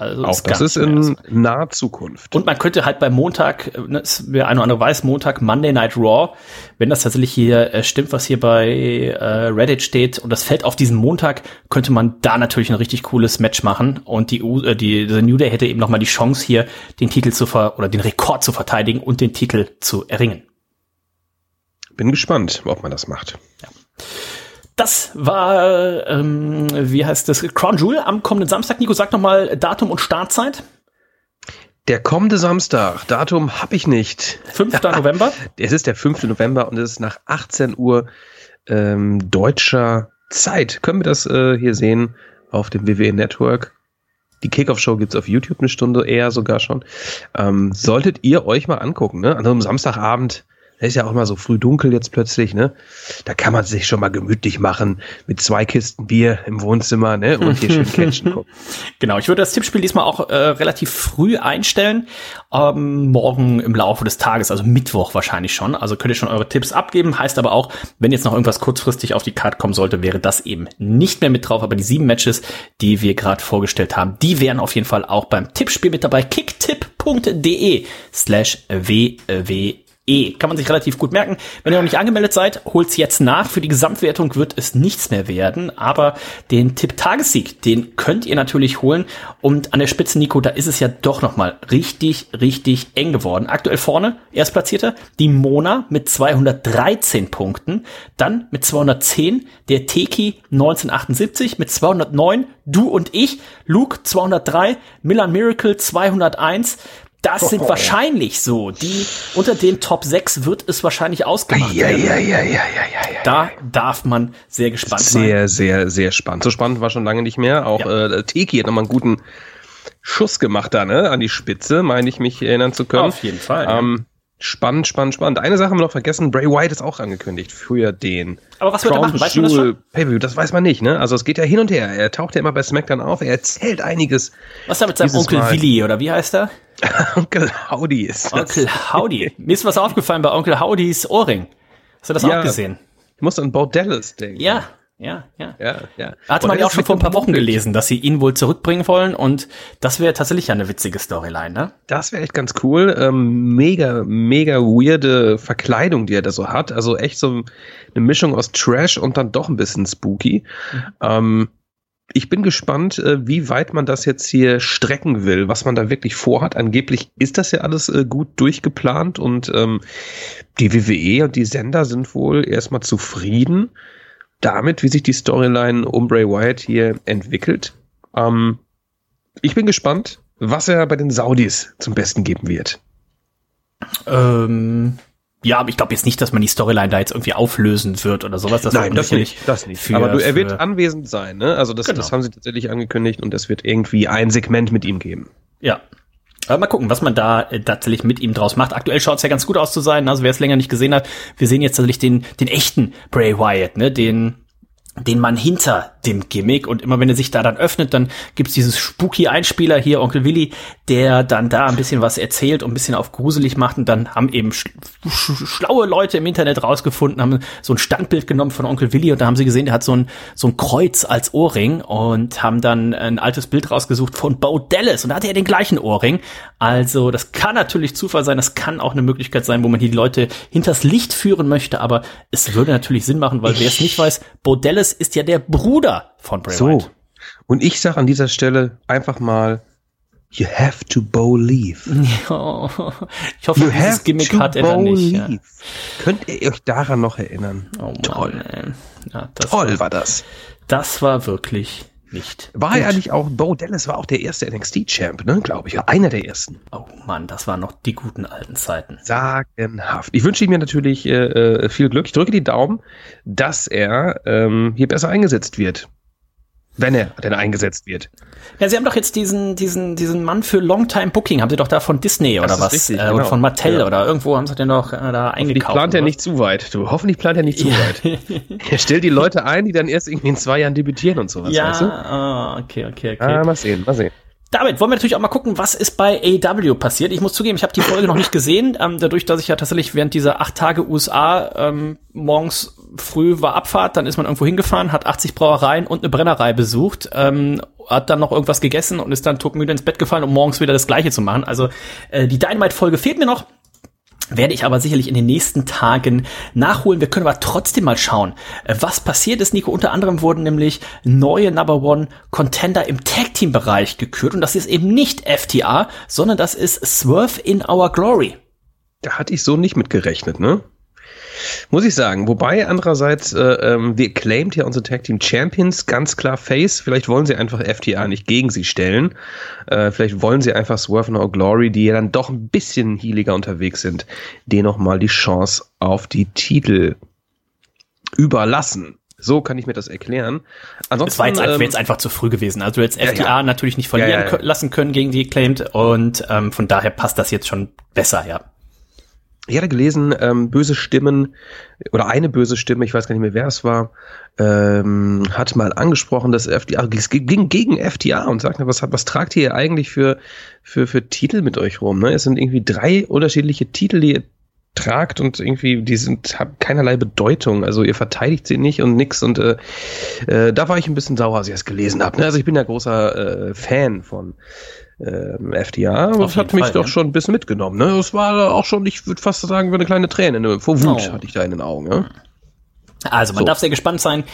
Also auch das ist in naher Zukunft. Und man könnte halt beim Montag, ne, wer eine oder andere weiß, Montag Monday Night Raw, wenn das tatsächlich hier äh, stimmt, was hier bei äh, Reddit steht und das fällt auf diesen Montag, könnte man da natürlich ein richtig cooles Match machen und die, äh, die The New Day hätte eben noch mal die Chance hier den Titel zu ver oder den Rekord zu verteidigen und den Titel zu erringen. Bin gespannt, ob man das macht. Ja. Das war, ähm, wie heißt das, Crown Jewel am kommenden Samstag. Nico, sag noch mal Datum und Startzeit. Der kommende Samstag, Datum habe ich nicht. 5. (laughs) November? Es ist der 5. November und es ist nach 18 Uhr ähm, deutscher Zeit. Können wir das äh, hier sehen auf dem WWE Network? Die Kickoff-Show gibt's auf YouTube eine Stunde eher sogar schon. Ähm, solltet ihr euch mal angucken, ne? An so einem Samstagabend es ist ja auch mal so früh dunkel jetzt plötzlich, ne? Da kann man sich schon mal gemütlich machen mit zwei Kisten Bier im Wohnzimmer, ne? Und hier schön (laughs) catchen gucken. Genau, ich würde das Tippspiel diesmal auch äh, relativ früh einstellen. Ähm, morgen im Laufe des Tages, also Mittwoch wahrscheinlich schon. Also könnt ihr schon eure Tipps abgeben. Heißt aber auch, wenn jetzt noch irgendwas kurzfristig auf die Karte kommen sollte, wäre das eben nicht mehr mit drauf. Aber die sieben Matches, die wir gerade vorgestellt haben, die wären auf jeden Fall auch beim Tippspiel mit dabei. kicktipp.de slash ww E. Kann man sich relativ gut merken. Wenn ihr noch nicht angemeldet seid, holt's jetzt nach. Für die Gesamtwertung wird es nichts mehr werden. Aber den Tipp Tagessieg, den könnt ihr natürlich holen. Und an der Spitze, Nico, da ist es ja doch nochmal richtig, richtig eng geworden. Aktuell vorne, Erstplatzierter, die Mona mit 213 Punkten. Dann mit 210 der Teki 1978 mit 209. Du und ich, Luke 203, Milan Miracle 201. Das sind oh, (laughs) wahrscheinlich so. Die unter den Top 6 wird es wahrscheinlich ausgemacht ja. Ja, ja, ja, ja, ja, ja. Da darf man sehr gespannt sehr, sein. Sehr, sehr, sehr spannend. So spannend war schon lange nicht mehr. Auch ja. äh, Teki hat nochmal einen guten Schuss gemacht da, ne? An die Spitze, meine ich mich erinnern zu können. Auf jeden Fall. Ähm, Spannend, spannend, spannend. Eine Sache haben wir noch vergessen. Bray White ist auch angekündigt für den. Aber was wird er machen? Weißt du das schon? Pay-Per-View, das weiß man nicht, ne? Also es geht ja hin und her. Er taucht ja immer bei SmackDown auf. Er erzählt einiges. Was ist da mit seinem Onkel Mal. Willi oder wie heißt er? (laughs) Onkel Howdy ist das. Onkel Howdy. Mir ist was aufgefallen bei Onkel Howdys Ohrring. Hast du das ja, auch gesehen? Ich muss an Bo Dallas denken. Ja, ja, ja. ja, ja. Hatte man ja auch schon vor ein paar Wochen gelesen, dass sie ihn wohl zurückbringen wollen und das wäre tatsächlich eine witzige Storyline, ne? Das wäre echt ganz cool. Ähm, mega, mega weirde Verkleidung, die er da so hat. Also echt so eine Mischung aus Trash und dann doch ein bisschen spooky. Mhm. Ähm, ich bin gespannt, äh, wie weit man das jetzt hier strecken will, was man da wirklich vorhat. Angeblich ist das ja alles äh, gut durchgeplant und ähm, die WWE und die Sender sind wohl erstmal zufrieden damit, wie sich die Storyline um Bray Wyatt hier entwickelt. Ähm, ich bin gespannt, was er bei den Saudis zum Besten geben wird. Ähm, ja, aber ich glaube jetzt nicht, dass man die Storyline da jetzt irgendwie auflösen wird oder sowas. Das Nein, das nicht, das nicht. Für, aber du, er wird anwesend sein, ne? Also das, genau. das haben sie tatsächlich angekündigt und es wird irgendwie ein Segment mit ihm geben. Ja, mal gucken, was man da äh, tatsächlich mit ihm draus macht. Aktuell schaut es ja ganz gut aus zu sein. Also wer es länger nicht gesehen hat, wir sehen jetzt tatsächlich den, den echten Bray Wyatt, ne? Den den Mann hinter dem Gimmick und immer wenn er sich da dann öffnet, dann gibt's dieses spooky Einspieler hier, Onkel Willi, der dann da ein bisschen was erzählt und ein bisschen auf gruselig macht und dann haben eben sch sch schlaue Leute im Internet rausgefunden, haben so ein Standbild genommen von Onkel Willi und da haben sie gesehen, der hat so ein, so ein Kreuz als Ohrring und haben dann ein altes Bild rausgesucht von Bo Dallas und da hatte er den gleichen Ohrring. Also das kann natürlich Zufall sein, das kann auch eine Möglichkeit sein, wo man die Leute hinters Licht führen möchte, aber es würde natürlich Sinn machen, weil wer es nicht weiß, Bo Dallas ist ja der Bruder von Bray so. White. Und ich sage an dieser Stelle einfach mal, You have to believe. Ja, (laughs) ich hoffe, you dieses Gimmick hat er dann nicht. Ja. Könnt ihr euch daran noch erinnern? Oh, Toll. Ja, Toll war, war, das. Das war wirklich nicht. War gut. ja eigentlich auch, Bo Dallas war auch der erste NXT-Champ, ne, glaube ich. Einer der ersten. Oh Mann, das waren noch die guten alten Zeiten. Sagenhaft. Ich wünsche ihm natürlich äh, äh, viel Glück. Ich drücke die Daumen, dass er ähm, hier besser eingesetzt wird. Wenn er denn eingesetzt wird. Ja, sie haben doch jetzt diesen, diesen, diesen Mann für Longtime Booking, haben sie doch da von Disney das oder was? Richtig, äh, genau. von Mattel ja. oder irgendwo haben sie den doch äh, da eingekauft. plant er nicht zu weit. Du, hoffentlich plant er nicht zu ja. weit. er stellt die Leute ein, die dann erst irgendwie in zwei Jahren debütieren und sowas, ja, weißt du? Ah, okay, okay, okay. Ah, mal sehen, mal sehen. Damit wollen wir natürlich auch mal gucken, was ist bei AW passiert. Ich muss zugeben, ich habe die Folge noch nicht gesehen, ähm, dadurch, dass ich ja tatsächlich während dieser acht Tage USA ähm, morgens früh war Abfahrt, dann ist man irgendwo hingefahren, hat 80 Brauereien und eine Brennerei besucht, ähm, hat dann noch irgendwas gegessen und ist dann todmüde ins Bett gefallen, um morgens wieder das Gleiche zu machen. Also äh, die Dynamite-Folge fehlt mir noch werde ich aber sicherlich in den nächsten Tagen nachholen. Wir können aber trotzdem mal schauen, äh, was passiert ist, Nico. Unter anderem wurden nämlich neue Number One Contender im Tag Team Bereich gekürt und das ist eben nicht FTA, sondern das ist Swerve in Our Glory. Da hatte ich so nicht mit gerechnet, ne? Muss ich sagen. Wobei andererseits, äh, ähm, wir claimt ja unsere Tag Team Champions ganz klar Face. Vielleicht wollen sie einfach FTA nicht gegen sie stellen. Äh, vielleicht wollen sie einfach Swerve No Glory, die ja dann doch ein bisschen healiger unterwegs sind, denen nochmal die Chance auf die Titel überlassen. So kann ich mir das erklären. Ansonsten, es war jetzt, ähm, jetzt einfach zu früh gewesen. Also hättest FDA ja, ja. natürlich nicht verlieren ja, lassen können gegen die Acclaimed und ähm, von daher passt das jetzt schon besser, ja. Ich hatte gelesen, ähm, böse Stimmen oder eine böse Stimme, ich weiß gar nicht mehr, wer es war, ähm, hat mal angesprochen, dass FDA, es ging gegen FDA und sagte, was, was tragt ihr eigentlich für, für, für Titel mit euch rum? Ne? Es sind irgendwie drei unterschiedliche Titel, die ihr tragt und irgendwie, die sind, haben keinerlei Bedeutung. Also ihr verteidigt sie nicht und nix. Und äh, äh, da war ich ein bisschen sauer, als ich es gelesen habe. Ne? Also ich bin ja großer äh, Fan von äh, FDA, es hat mich Fall, doch ja. schon ein bisschen mitgenommen. Ne? Es war auch schon, ich würde fast sagen, eine kleine Träne. Ne? Vor Wut oh. hatte ich da in den Augen. Ne? Also man so. darf sehr gespannt sein,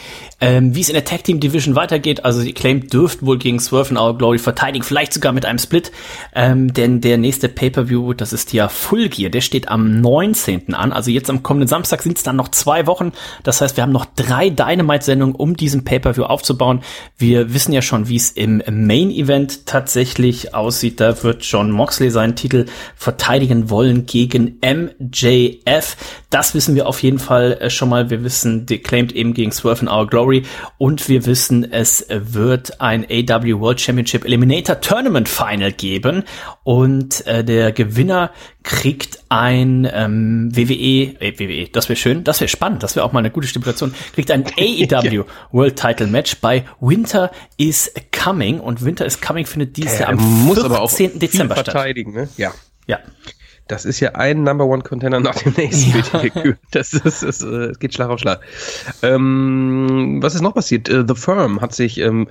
ähm, wie es in der Tag Team Division weitergeht. Also die Claim dürften wohl gegen Swerve and Our Glory verteidigen, vielleicht sogar mit einem Split. Ähm, denn der nächste Pay-Per-View, das ist ja Full Gear, der steht am 19. an. Also jetzt am kommenden Samstag sind es dann noch zwei Wochen. Das heißt, wir haben noch drei Dynamite-Sendungen, um diesen Pay-Per-View aufzubauen. Wir wissen ja schon, wie es im Main-Event tatsächlich aussieht. Da wird John Moxley seinen Titel verteidigen wollen gegen MJF. Das wissen wir auf jeden Fall äh, schon mal. Wir wissen, declaimed eben gegen Swerve in Our Glory. Und wir wissen, es wird ein AW World Championship Eliminator Tournament Final geben. Und äh, der Gewinner kriegt ein ähm, WWE, äh, WWE, das wäre schön, das wäre spannend, das wäre auch mal eine gute Stipulation, kriegt ein (laughs) AEW World Title Match bei Winter is Coming. Und Winter is Coming findet dieses Jahr am 14. Dezember statt. Ne? Ja. Ja. Das ist ja ein Number One Contender nach dem nächsten. Ja. Das ist, es äh, geht Schlag auf Schlag. Ähm, was ist noch passiert? Uh, The Firm hat sich ähm,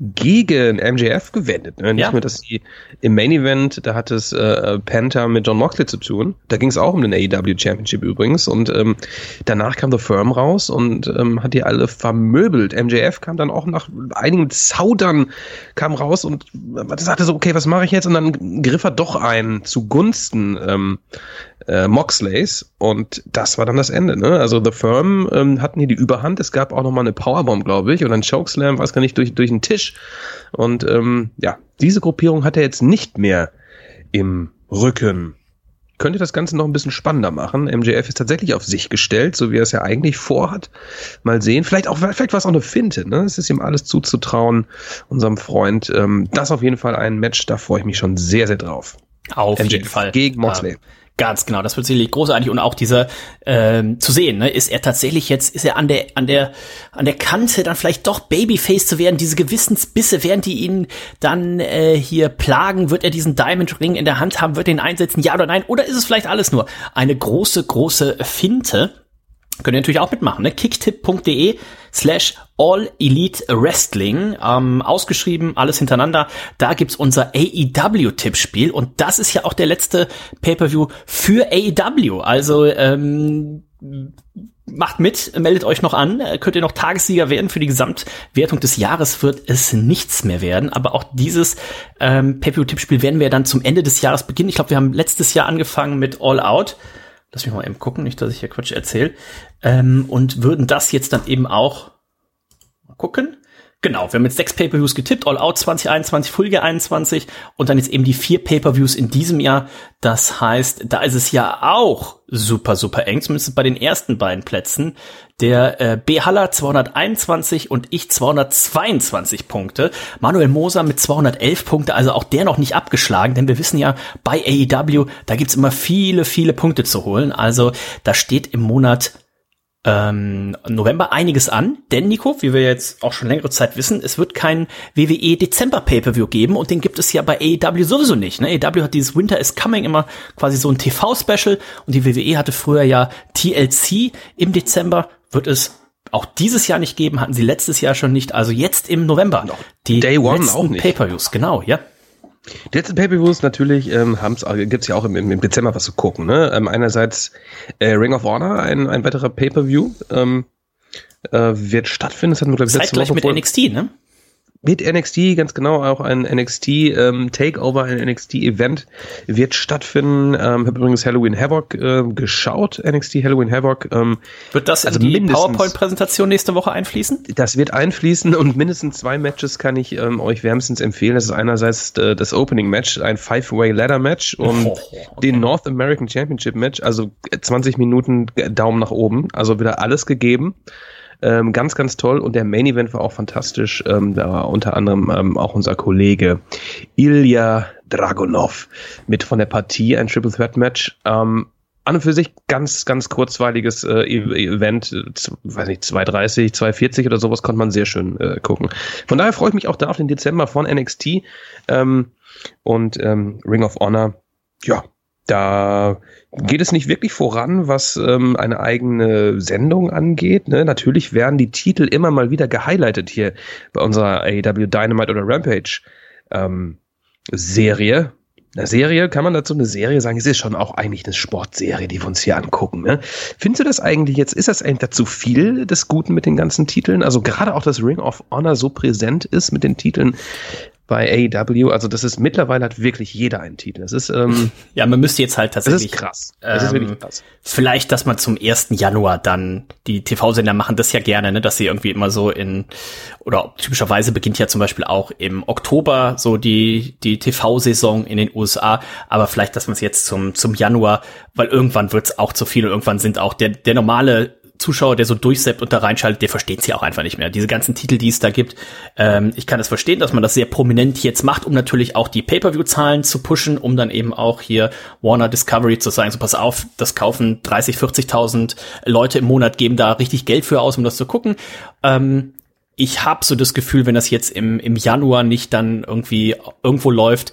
gegen MJF gewendet. Ne? Nicht ja. nur, dass sie im Main Event, da hat es äh, Panther mit John Moxley zu tun. Da ging es auch um den AEW Championship übrigens. Und ähm, danach kam The Firm raus und ähm, hat die alle vermöbelt. MJF kam dann auch nach einigen Zaudern kam raus und äh, sagte so, okay, was mache ich jetzt? Und dann griff er doch ein zugunsten ähm, äh, Moxleys und das war dann das Ende. Ne? Also The Firm ähm, hatten hier die Überhand. Es gab auch noch mal eine Powerbomb, glaube ich, oder ein Chokeslam, weiß gar nicht, durch, durch den Tisch. Und ähm, ja, diese Gruppierung hat er jetzt nicht mehr im Rücken. Könnte das Ganze noch ein bisschen spannender machen. MJF ist tatsächlich auf sich gestellt, so wie er es ja eigentlich vorhat. Mal sehen. Vielleicht auch, vielleicht war es auch eine Finte, ne? Es ist ihm alles zuzutrauen, unserem Freund. Ähm, das auf jeden Fall ein Match, da freue ich mich schon sehr, sehr drauf. Auf MJF jeden Fall. Gegen Moxley. Ja. Ganz genau, das wird sicherlich großartig und auch dieser ähm, zu sehen, ne, ist er tatsächlich jetzt, ist er an der an der an der Kante dann vielleicht doch Babyface zu werden, diese Gewissensbisse, während die ihn dann äh, hier plagen, wird er diesen Diamond Ring in der Hand haben, wird ihn einsetzen, ja oder nein, oder ist es vielleicht alles nur eine große große Finte? Könnt ihr natürlich auch mitmachen, ne? kicktip.de slash All Elite Wrestling, ähm, ausgeschrieben, alles hintereinander. Da gibt's unser AEW-Tippspiel und das ist ja auch der letzte Pay-Per-View für AEW. Also ähm, macht mit, meldet euch noch an, könnt ihr noch Tagessieger werden. Für die Gesamtwertung des Jahres wird es nichts mehr werden. Aber auch dieses ähm, Pay-Per-View-Tippspiel werden wir dann zum Ende des Jahres beginnen. Ich glaube, wir haben letztes Jahr angefangen mit All Out. Lass mich mal eben gucken, nicht, dass ich hier Quatsch erzähle. Ähm, und würden das jetzt dann eben auch mal gucken. Genau, wir haben jetzt sechs Pay-Per-Views getippt, All Out 2021, Full Gear 21 und dann jetzt eben die vier Pay-Per-Views in diesem Jahr. Das heißt, da ist es ja auch super, super eng, zumindest bei den ersten beiden Plätzen. Der äh, B. Haller 221 und ich 222 Punkte. Manuel Moser mit 211 Punkte, also auch der noch nicht abgeschlagen, denn wir wissen ja, bei AEW, da gibt's immer viele, viele Punkte zu holen. Also da steht im Monat ähm, November einiges an, denn Nico, wie wir jetzt auch schon längere Zeit wissen, es wird kein WWE Dezember Pay-Per-View geben und den gibt es ja bei AEW sowieso nicht. Ne? AEW hat dieses Winter is Coming immer quasi so ein TV-Special und die WWE hatte früher ja TLC im Dezember, wird es auch dieses Jahr nicht geben, hatten sie letztes Jahr schon nicht, also jetzt im November. Die Day One auch nicht. Pay-Per-Views, genau, ja. Die letzten Pay-Per-Views natürlich ähm, haben's, gibt's ja auch im, im Dezember was zu gucken. Ne? Ähm, einerseits äh, Ring of Honor, ein, ein weiterer Pay-Per-View, ähm, äh, wird stattfinden. Das hatten wir, glaube ich, letzte Woche mit NXT, ne? Mit NXT, ganz genau, auch ein NXT ähm, Takeover, ein NXT Event wird stattfinden. Ähm, habe übrigens Halloween Havoc äh, geschaut, NXT Halloween Havoc. Ähm, wird das also in die PowerPoint-Präsentation nächste Woche einfließen? Das wird einfließen und mindestens zwei Matches kann ich ähm, euch wärmstens empfehlen. Das ist einerseits äh, das Opening Match, ein Five-Way Ladder Match und oh, okay. den North American Championship Match, also 20 Minuten Daumen nach oben, also wieder alles gegeben. Ähm, ganz, ganz toll. Und der Main Event war auch fantastisch. Ähm, da war unter anderem ähm, auch unser Kollege Ilya Dragunov mit von der Partie, ein Triple Threat Match. Ähm, an und für sich ganz, ganz kurzweiliges äh, e-, Event, weiß nicht, 230, 240 oder sowas konnte man sehr schön äh, gucken. Von daher freue ich mich auch da auf den Dezember von NXT ähm, und ähm, Ring of Honor. Ja, da geht es nicht wirklich voran, was ähm, eine eigene Sendung angeht. Ne? Natürlich werden die Titel immer mal wieder gehighlightet hier bei unserer AEW Dynamite oder Rampage ähm, Serie. Eine Serie, kann man dazu eine Serie sagen? Es ist schon auch eigentlich eine Sportserie, die wir uns hier angucken. Ne? Findest du das eigentlich jetzt, ist das eigentlich dazu viel des Guten mit den ganzen Titeln? Also gerade auch, dass Ring of Honor so präsent ist mit den Titeln, bei AEW. Also das ist mittlerweile hat wirklich jeder einen Titel. Das ist ähm, (laughs) ja, man müsste jetzt halt tatsächlich. Das ist krass. Das ähm, ist wirklich krass. Vielleicht, dass man zum 1. Januar dann die TV-Sender machen das ja gerne, ne, dass sie irgendwie immer so in oder typischerweise beginnt ja zum Beispiel auch im Oktober so die die TV-Saison in den USA. Aber vielleicht, dass man es jetzt zum zum Januar, weil irgendwann wird es auch zu viel und irgendwann sind auch der der normale Zuschauer, der so durchseppt und da reinschaltet, der versteht sie auch einfach nicht mehr. Diese ganzen Titel, die es da gibt, ähm, ich kann es das verstehen, dass man das sehr prominent jetzt macht, um natürlich auch die Pay-per-view-Zahlen zu pushen, um dann eben auch hier Warner Discovery zu sagen, so pass auf, das kaufen 30, 40.000 Leute im Monat, geben da richtig Geld für aus, um das zu gucken. Ähm, ich habe so das Gefühl, wenn das jetzt im, im Januar nicht dann irgendwie irgendwo läuft,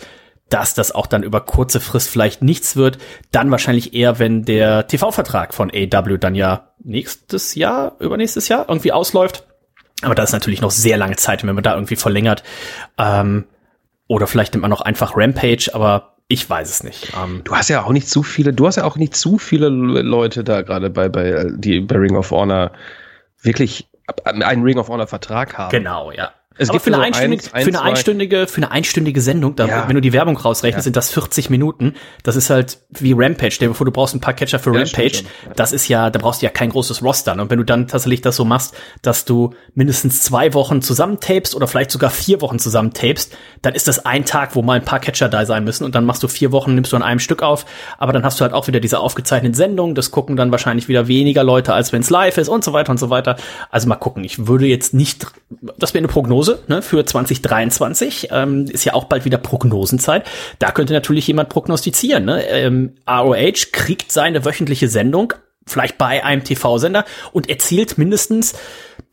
dass das auch dann über kurze Frist vielleicht nichts wird. Dann wahrscheinlich eher, wenn der TV-Vertrag von AW dann ja nächstes Jahr, übernächstes Jahr irgendwie ausläuft. Aber da ist natürlich noch sehr lange Zeit, wenn man da irgendwie verlängert. Ähm, oder vielleicht nimmt man noch einfach Rampage, aber ich weiß es nicht. Ähm, du hast ja auch nicht zu viele, du hast ja auch nicht zu viele Leute da gerade bei, bei, die bei Ring of Honor wirklich einen Ring of Honor Vertrag haben. Genau, ja. Es gibt für eine, so einstündige, eins, für eine einstündige, für eine einstündige Sendung, da, ja. wenn du die Werbung rausrechnest, ja. sind das 40 Minuten. Das ist halt wie Rampage. Stell dir vor, du brauchst ein paar Catcher für ja, Rampage. Das ist ja, da brauchst du ja kein großes Roster. Und wenn du dann tatsächlich das so machst, dass du mindestens zwei Wochen zusammentapest oder vielleicht sogar vier Wochen zusammentapest, dann ist das ein Tag, wo mal ein paar Catcher da sein müssen. Und dann machst du vier Wochen, nimmst du an einem Stück auf. Aber dann hast du halt auch wieder diese aufgezeichneten Sendungen. Das gucken dann wahrscheinlich wieder weniger Leute, als wenn es live ist und so weiter und so weiter. Also mal gucken. Ich würde jetzt nicht, das wäre eine Prognose, ne, für 20 2023 ähm, ist ja auch bald wieder Prognosenzeit. Da könnte natürlich jemand prognostizieren. Ne? Ähm, ROH kriegt seine wöchentliche Sendung vielleicht bei einem TV-Sender und erzielt mindestens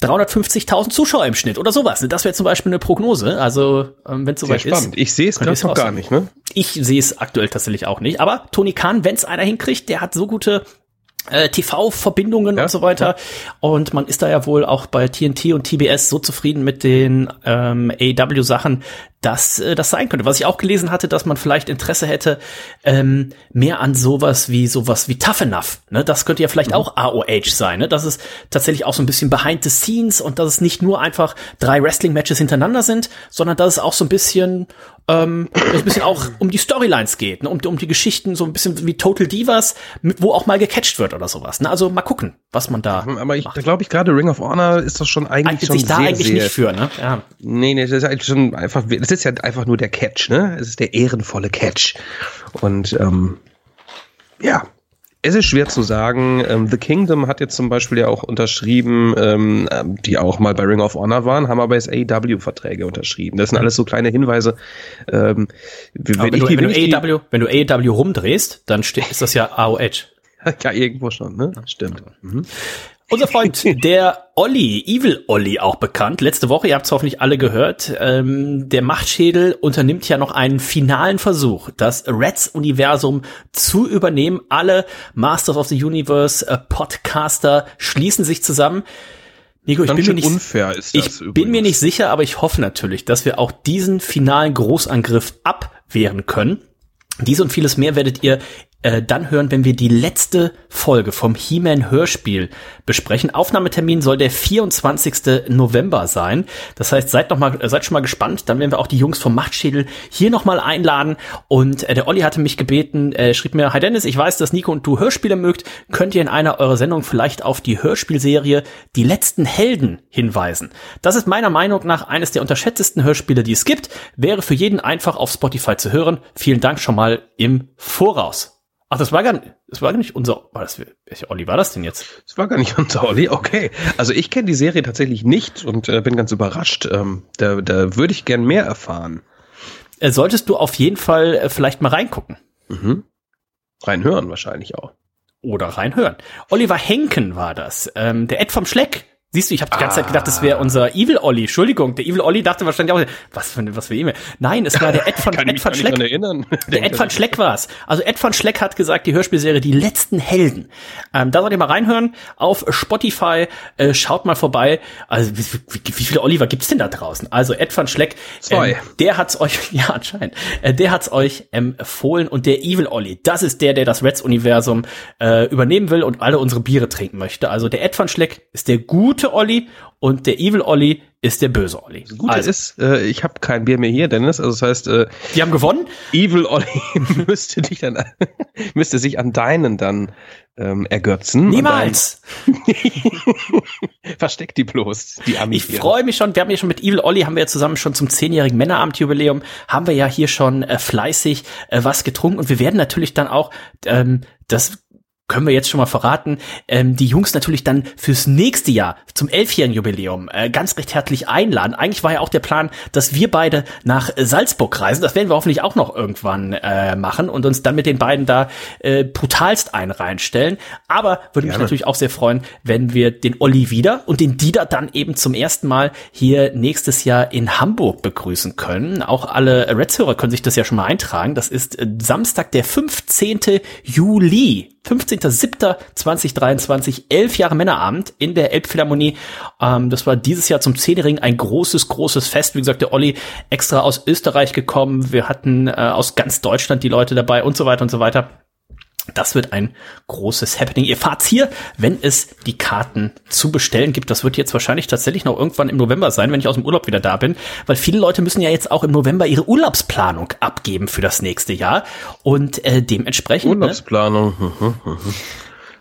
350.000 Zuschauer im Schnitt oder sowas. Das wäre zum Beispiel eine Prognose. Also, ähm, wenn es soweit ist. Ich sehe es gerade noch gar nicht, ne? Ich sehe es aktuell tatsächlich auch nicht. Aber Tony Khan, wenn es einer hinkriegt, der hat so gute äh, TV-Verbindungen ja, und so weiter. Ja. Und man ist da ja wohl auch bei TNT und TBS so zufrieden mit den ähm, AW-Sachen, dass äh, das sein könnte. Was ich auch gelesen hatte, dass man vielleicht Interesse hätte ähm, mehr an sowas wie sowas wie Tough Enough. Ne? Das könnte ja vielleicht mhm. auch AOH sein. Ne? Das ist tatsächlich auch so ein bisschen behind the scenes und dass es nicht nur einfach drei Wrestling-Matches hintereinander sind, sondern dass es auch so ein bisschen ähm, ein bisschen auch um die Storylines geht, ne? um, um die Geschichten, so ein bisschen wie Total Divas, mit, wo auch mal gecatcht wird oder sowas. Ne? Also mal gucken, was man da. Aber ich glaube ich gerade Ring of Honor ist das schon eigentlich Eignet schon sich da sehr, eigentlich sehr, nicht für, ne? Ja. Nee, nee, das ist eigentlich schon einfach. Das ist ja einfach nur der Catch, ne? Es ist der ehrenvolle Catch. Und ähm, ja, es ist schwer zu sagen. Ähm, The Kingdom hat jetzt zum Beispiel ja auch unterschrieben, ähm, die auch mal bei Ring of Honor waren, haben aber jetzt AEW-Verträge unterschrieben. Das sind alles so kleine Hinweise. Ähm, wenn, wenn, du, wenn, du AEW, wenn du AEW rumdrehst, dann ist das ja AOH. (laughs) ja, irgendwo schon, ne? Stimmt. Mhm. Unser Freund, (laughs) der Olli, Evil Olli auch bekannt, letzte Woche, ihr habt es hoffentlich alle gehört, ähm, der Machtschädel unternimmt ja noch einen finalen Versuch, das Reds-Universum zu übernehmen. Alle Masters of the Universe äh, Podcaster schließen sich zusammen. Nico, ich bin mir nicht, unfair ist das ich übrigens. bin mir nicht sicher, aber ich hoffe natürlich, dass wir auch diesen finalen Großangriff abwehren können. Dies und vieles mehr werdet ihr äh, dann hören, wenn wir die letzte Folge vom He-Man Hörspiel besprechen. Aufnahmetermin soll der 24. November sein. Das heißt, seid noch mal, äh, seid schon mal gespannt. Dann werden wir auch die Jungs vom Machtschädel hier noch mal einladen. Und äh, der Olli hatte mich gebeten, äh, schrieb mir, Hi Dennis, ich weiß, dass Nico und du Hörspiele mögt. Könnt ihr in einer eurer Sendungen vielleicht auf die Hörspielserie Die letzten Helden hinweisen? Das ist meiner Meinung nach eines der unterschätztesten Hörspiele, die es gibt. Wäre für jeden einfach auf Spotify zu hören. Vielen Dank schon mal im Voraus. Ach, das war gar nicht, das war gar nicht unser, war das, welcher Olli war das denn jetzt? Das war gar nicht (laughs) unser Olli, okay. Also ich kenne die Serie tatsächlich nicht und äh, bin ganz überrascht. Ähm, da da würde ich gern mehr erfahren. Äh, solltest du auf jeden Fall äh, vielleicht mal reingucken. Mhm. Reinhören wahrscheinlich auch. Oder reinhören. Oliver Henken war das. Ähm, der Ed vom Schleck Siehst du, ich habe die ganze Zeit gedacht, das wäre unser Evil Olli. Entschuldigung, der Evil Olli dachte wahrscheinlich auch, was für was für E-Mail. Nein, es war der Ed (laughs) von, Ed von Schleck. Der Ed von Schleck war's. Also Ed von Schleck hat gesagt, die Hörspielserie Die letzten Helden. Ähm, da sollt ihr mal reinhören auf Spotify. Äh, schaut mal vorbei. Also wie, wie, wie viele Oliver gibt's denn da draußen? Also Ed von Schleck, Zwei. Ähm, der hat's euch, (laughs) ja anscheinend, äh, der hat's euch empfohlen und der Evil Olli, das ist der, der das Reds-Universum äh, übernehmen will und alle unsere Biere trinken möchte. Also der Ed von Schleck ist der gute gute Olli und der Evil Olli ist der böse Olli. Das Gute also. ist, äh, ich habe kein Bier mehr hier, Dennis. Also das heißt, äh, die haben gewonnen. Evil Olli (laughs) müsste dich dann (laughs) müsste sich an deinen dann ähm, ergötzen. Niemals. (laughs) Versteck die bloß, die Amis. Ich freue mich schon. Wir haben ja schon mit Evil Olli haben wir ja zusammen schon zum zehnjährigen Männerabendjubiläum haben wir ja hier schon äh, fleißig äh, was getrunken und wir werden natürlich dann auch ähm, das können wir jetzt schon mal verraten, ähm, die Jungs natürlich dann fürs nächste Jahr zum elfjährigen Jubiläum äh, ganz recht herzlich einladen. Eigentlich war ja auch der Plan, dass wir beide nach Salzburg reisen. Das werden wir hoffentlich auch noch irgendwann äh, machen und uns dann mit den beiden da äh, brutalst ein reinstellen. Aber würde mich natürlich auch sehr freuen, wenn wir den Olli wieder und den Dieter dann eben zum ersten Mal hier nächstes Jahr in Hamburg begrüßen können. Auch alle Reds-Hörer können sich das ja schon mal eintragen. Das ist äh, Samstag, der 15. Juli 15.07.2023, elf Jahre Männerabend in der Elbphilharmonie. Ähm, das war dieses Jahr zum Zehnjährigen ein großes, großes Fest. Wie gesagt, der Olli extra aus Österreich gekommen. Wir hatten äh, aus ganz Deutschland die Leute dabei und so weiter und so weiter. Das wird ein großes Happening. Ihr fahrt's hier, wenn es die Karten zu bestellen gibt. Das wird jetzt wahrscheinlich tatsächlich noch irgendwann im November sein, wenn ich aus dem Urlaub wieder da bin, weil viele Leute müssen ja jetzt auch im November ihre Urlaubsplanung abgeben für das nächste Jahr und äh, dementsprechend. Ne? Urlaubsplanung. Ne?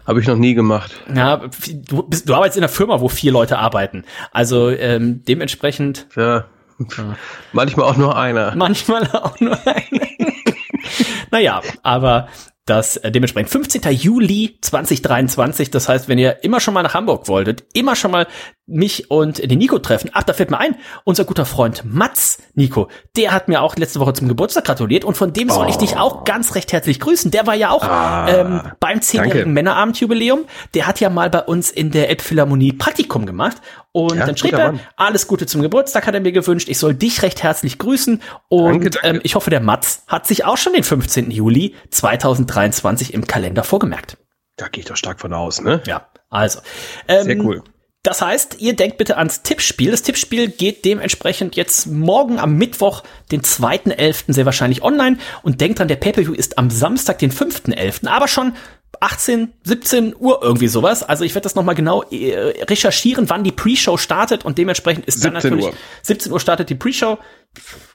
Habe ich noch nie gemacht. Ja, du, bist, du arbeitest in einer Firma, wo vier Leute arbeiten. Also ähm, dementsprechend. Ja. ja. Manchmal auch nur einer. Manchmal auch nur einer. (laughs) naja, aber das äh, dementsprechend 15. Juli 2023. Das heißt, wenn ihr immer schon mal nach Hamburg wolltet, immer schon mal mich und den Nico treffen. Ach, da fällt mir ein, unser guter Freund Mats, Nico, der hat mir auch letzte Woche zum Geburtstag gratuliert und von dem soll ich dich auch ganz recht herzlich grüßen. Der war ja auch ah, ähm, beim zehnjährigen Männerabendjubiläum. Der hat ja mal bei uns in der Elbphilharmonie Praktikum gemacht und ja, dann schrieb er, Mann. alles Gute zum Geburtstag hat er mir gewünscht. Ich soll dich recht herzlich grüßen und danke, danke. Ähm, ich hoffe, der Mats hat sich auch schon den 15. Juli 2023 im Kalender vorgemerkt. Da gehe ich doch stark von aus, ne? Ja, also. Ähm, Sehr cool. Das heißt, ihr denkt bitte ans Tippspiel. Das Tippspiel geht dementsprechend jetzt morgen am Mittwoch, den 2.11. sehr wahrscheinlich online. Und denkt dran, der Pay-Per-View ist am Samstag, den 5.11. Aber schon 18, 17 Uhr irgendwie sowas. Also ich werde das nochmal genau äh, recherchieren, wann die Pre-Show startet. Und dementsprechend ist dann natürlich Uhr. 17 Uhr startet die Pre-Show.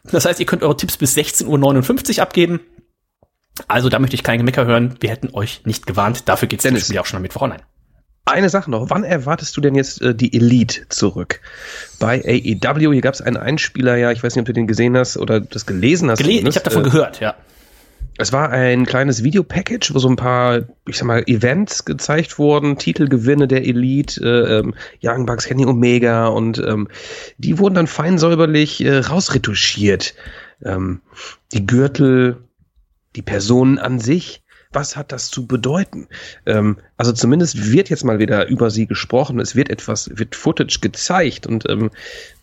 Das heißt, ihr könnt eure Tipps bis 16.59 Uhr abgeben. Also da möchte ich kein Gemecker hören. Wir hätten euch nicht gewarnt. Dafür geht's das Spiel auch schon am Mittwoch online. Eine Sache noch, wann erwartest du denn jetzt äh, die Elite zurück? Bei AEW, hier gab es einen Einspieler, ja, ich weiß nicht, ob du den gesehen hast oder das gelesen hast. Gele ich habe davon äh, gehört, ja. Es war ein kleines Videopackage, wo so ein paar, ich sag mal, Events gezeigt wurden, Titelgewinne der Elite, äh, ähm, Young Bucks, Kenny Omega und ähm, die wurden dann fein säuberlich äh, rausretuschiert. Ähm, die Gürtel, die Personen an sich was hat das zu bedeuten? Ähm, also zumindest wird jetzt mal wieder über sie gesprochen, es wird etwas, wird Footage gezeigt und ähm,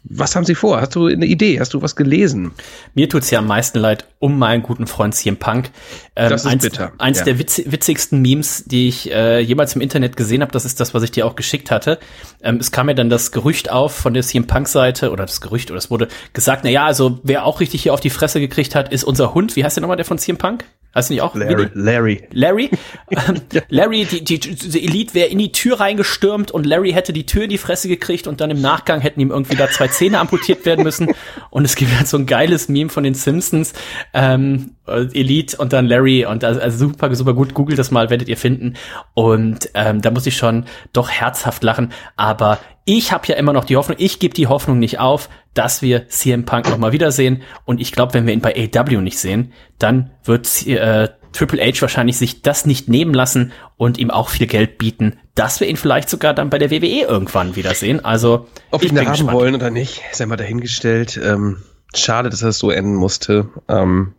was haben sie vor? Hast du eine Idee? Hast du was gelesen? Mir tut's ja am meisten leid um meinen guten Freund CM Punk. Ähm, das ist eins, bitter. Eins ja. der witz, witzigsten Memes, die ich äh, jemals im Internet gesehen habe, das ist das, was ich dir auch geschickt hatte. Ähm, es kam mir dann das Gerücht auf von der CM Punk Seite oder das Gerücht oder es wurde gesagt, na ja, also wer auch richtig hier auf die Fresse gekriegt hat, ist unser Hund. Wie heißt der nochmal der von CM Punk? Heißt nicht auch? Larry. Larry. Larry. (laughs) (laughs) Larry, die, die, die Elite wäre in die Tür reingestürmt und Larry hätte die Tür in die Fresse gekriegt und dann im Nachgang hätten ihm irgendwie da zwei Zähne amputiert werden müssen. Und es gibt halt so ein geiles Meme von den Simpsons. Ähm, Elite und dann Larry und also, also super, super gut. Googelt das mal, werdet ihr finden. Und ähm, da muss ich schon doch herzhaft lachen. Aber ich habe ja immer noch die Hoffnung, ich gebe die Hoffnung nicht auf, dass wir CM Punk noch mal wiedersehen. Und ich glaube, wenn wir ihn bei AW nicht sehen, dann wird äh, Triple H wahrscheinlich sich das nicht nehmen lassen und ihm auch viel Geld bieten, dass wir ihn vielleicht sogar dann bei der WWE irgendwann wiedersehen. Also ob ich ihn haben wollen oder nicht, ist einmal dahingestellt. Ähm, schade, dass das so enden musste. Ähm,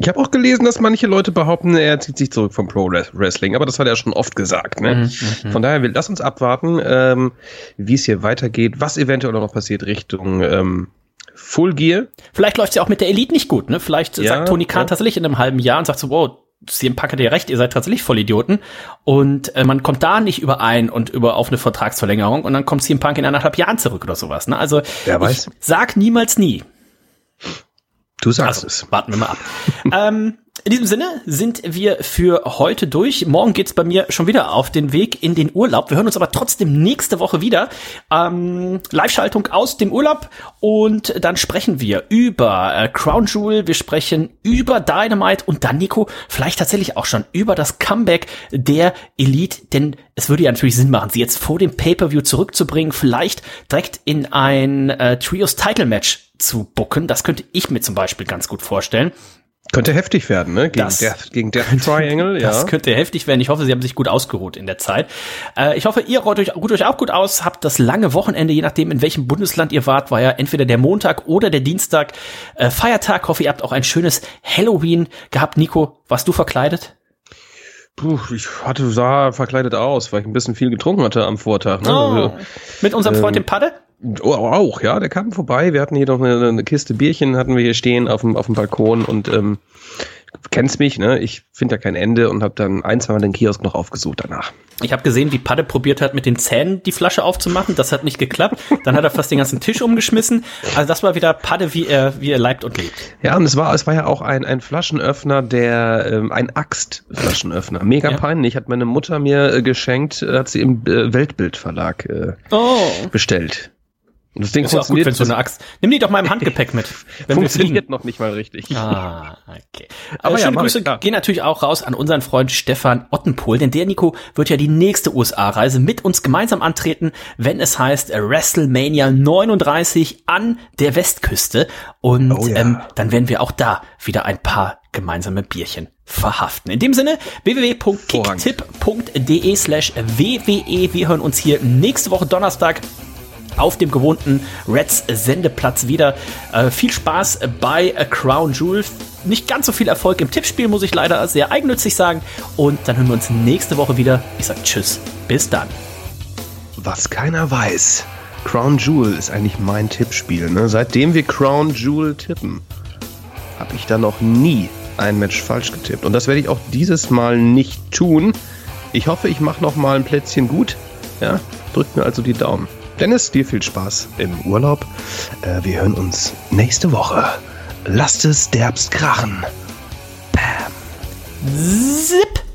ich habe auch gelesen, dass manche Leute behaupten, er zieht sich zurück vom Pro Wrestling, aber das hat er schon oft gesagt. Ne? Mhm, mhm. Von daher, lass uns abwarten, ähm, wie es hier weitergeht, was eventuell noch passiert Richtung ähm, Full Gear. Vielleicht läuft es ja auch mit der Elite nicht gut. Ne? Vielleicht ja, sagt Tony Khan ja. tatsächlich in einem halben Jahr und sagt so, wow, CM Punk hat ja recht, ihr seid tatsächlich Vollidioten. Und äh, man kommt da nicht überein und über auf eine Vertragsverlängerung und dann kommt CM Punk in anderthalb Jahren zurück oder sowas. Ne? Also Wer weiß. sag niemals nie. Du sagst also, es. Warten wir mal ab. (laughs) ähm, in diesem Sinne sind wir für heute durch. Morgen geht's bei mir schon wieder auf den Weg in den Urlaub. Wir hören uns aber trotzdem nächste Woche wieder. Ähm, Live-Schaltung aus dem Urlaub und dann sprechen wir über äh, Crown Jewel, wir sprechen über Dynamite und dann, Nico, vielleicht tatsächlich auch schon über das Comeback der Elite, denn es würde ja natürlich Sinn machen, sie jetzt vor dem Pay-Per-View zurückzubringen, vielleicht direkt in ein äh, Trios-Title-Match zu bucken. Das könnte ich mir zum Beispiel ganz gut vorstellen. Könnte heftig werden, ne? Gegen, das Death, gegen Death Triangle, ja. Das könnte heftig werden. Ich hoffe, Sie haben sich gut ausgeruht in der Zeit. Äh, ich hoffe, ihr ruht euch, ruht euch auch gut aus, habt das lange Wochenende, je nachdem, in welchem Bundesland ihr wart, war ja entweder der Montag oder der Dienstag äh, Feiertag. Hoffe, ihr habt auch ein schönes Halloween gehabt. Nico, warst du verkleidet? Puh, ich hatte, sah verkleidet aus, weil ich ein bisschen viel getrunken hatte am Vortag. Ne? Oh, also, mit unserem Freund ähm, dem Padde? Oh, auch, ja, der kam vorbei. Wir hatten hier noch eine, eine Kiste Bierchen, hatten wir hier stehen auf dem, auf dem Balkon und ähm, kennst mich, ne? Ich finde da kein Ende und habe dann ein, zwei Mal den Kiosk noch aufgesucht danach. Ich habe gesehen, wie Padde probiert hat, mit den Zähnen die Flasche aufzumachen. Das hat nicht geklappt. Dann hat er fast den ganzen Tisch umgeschmissen. Also das war wieder Padde, wie er, wie er leibt und lebt. Ja, und es war, es war ja auch ein, ein Flaschenöffner, der ähm, ein Axtflaschenöffner. Mega ja. peinlich. Hat meine Mutter mir äh, geschenkt, hat sie im äh, Weltbildverlag äh, oh. bestellt. Und das Ding ist funktioniert. Auch gut, wenn so eine Axt. Nimm die doch mal im Handgepäck mit. Wenn funktioniert noch nicht mal richtig. Ah, okay. Aber äh, schöne ja, Grüße gehen natürlich auch raus an unseren Freund Stefan Ottenpohl, denn der Nico wird ja die nächste USA-Reise mit uns gemeinsam antreten, wenn es heißt WrestleMania 39 an der Westküste. Und oh, ja. ähm, dann werden wir auch da wieder ein paar gemeinsame Bierchen verhaften. In dem Sinne, www.kicktipp.de slash WWE. Wir hören uns hier nächste Woche Donnerstag auf dem gewohnten Reds Sendeplatz wieder. Äh, viel Spaß bei A Crown Jewel. Nicht ganz so viel Erfolg im Tippspiel, muss ich leider sehr eigennützig sagen. Und dann hören wir uns nächste Woche wieder. Ich sage Tschüss. Bis dann. Was keiner weiß. Crown Jewel ist eigentlich mein Tippspiel. Ne? Seitdem wir Crown Jewel tippen, habe ich da noch nie ein Match falsch getippt. Und das werde ich auch dieses Mal nicht tun. Ich hoffe, ich mache noch mal ein Plätzchen gut. Ja, drückt mir also die Daumen. Dennis, dir viel Spaß im Urlaub. Äh, wir hören uns nächste Woche. Lasst es derbst krachen. Bam. Zip.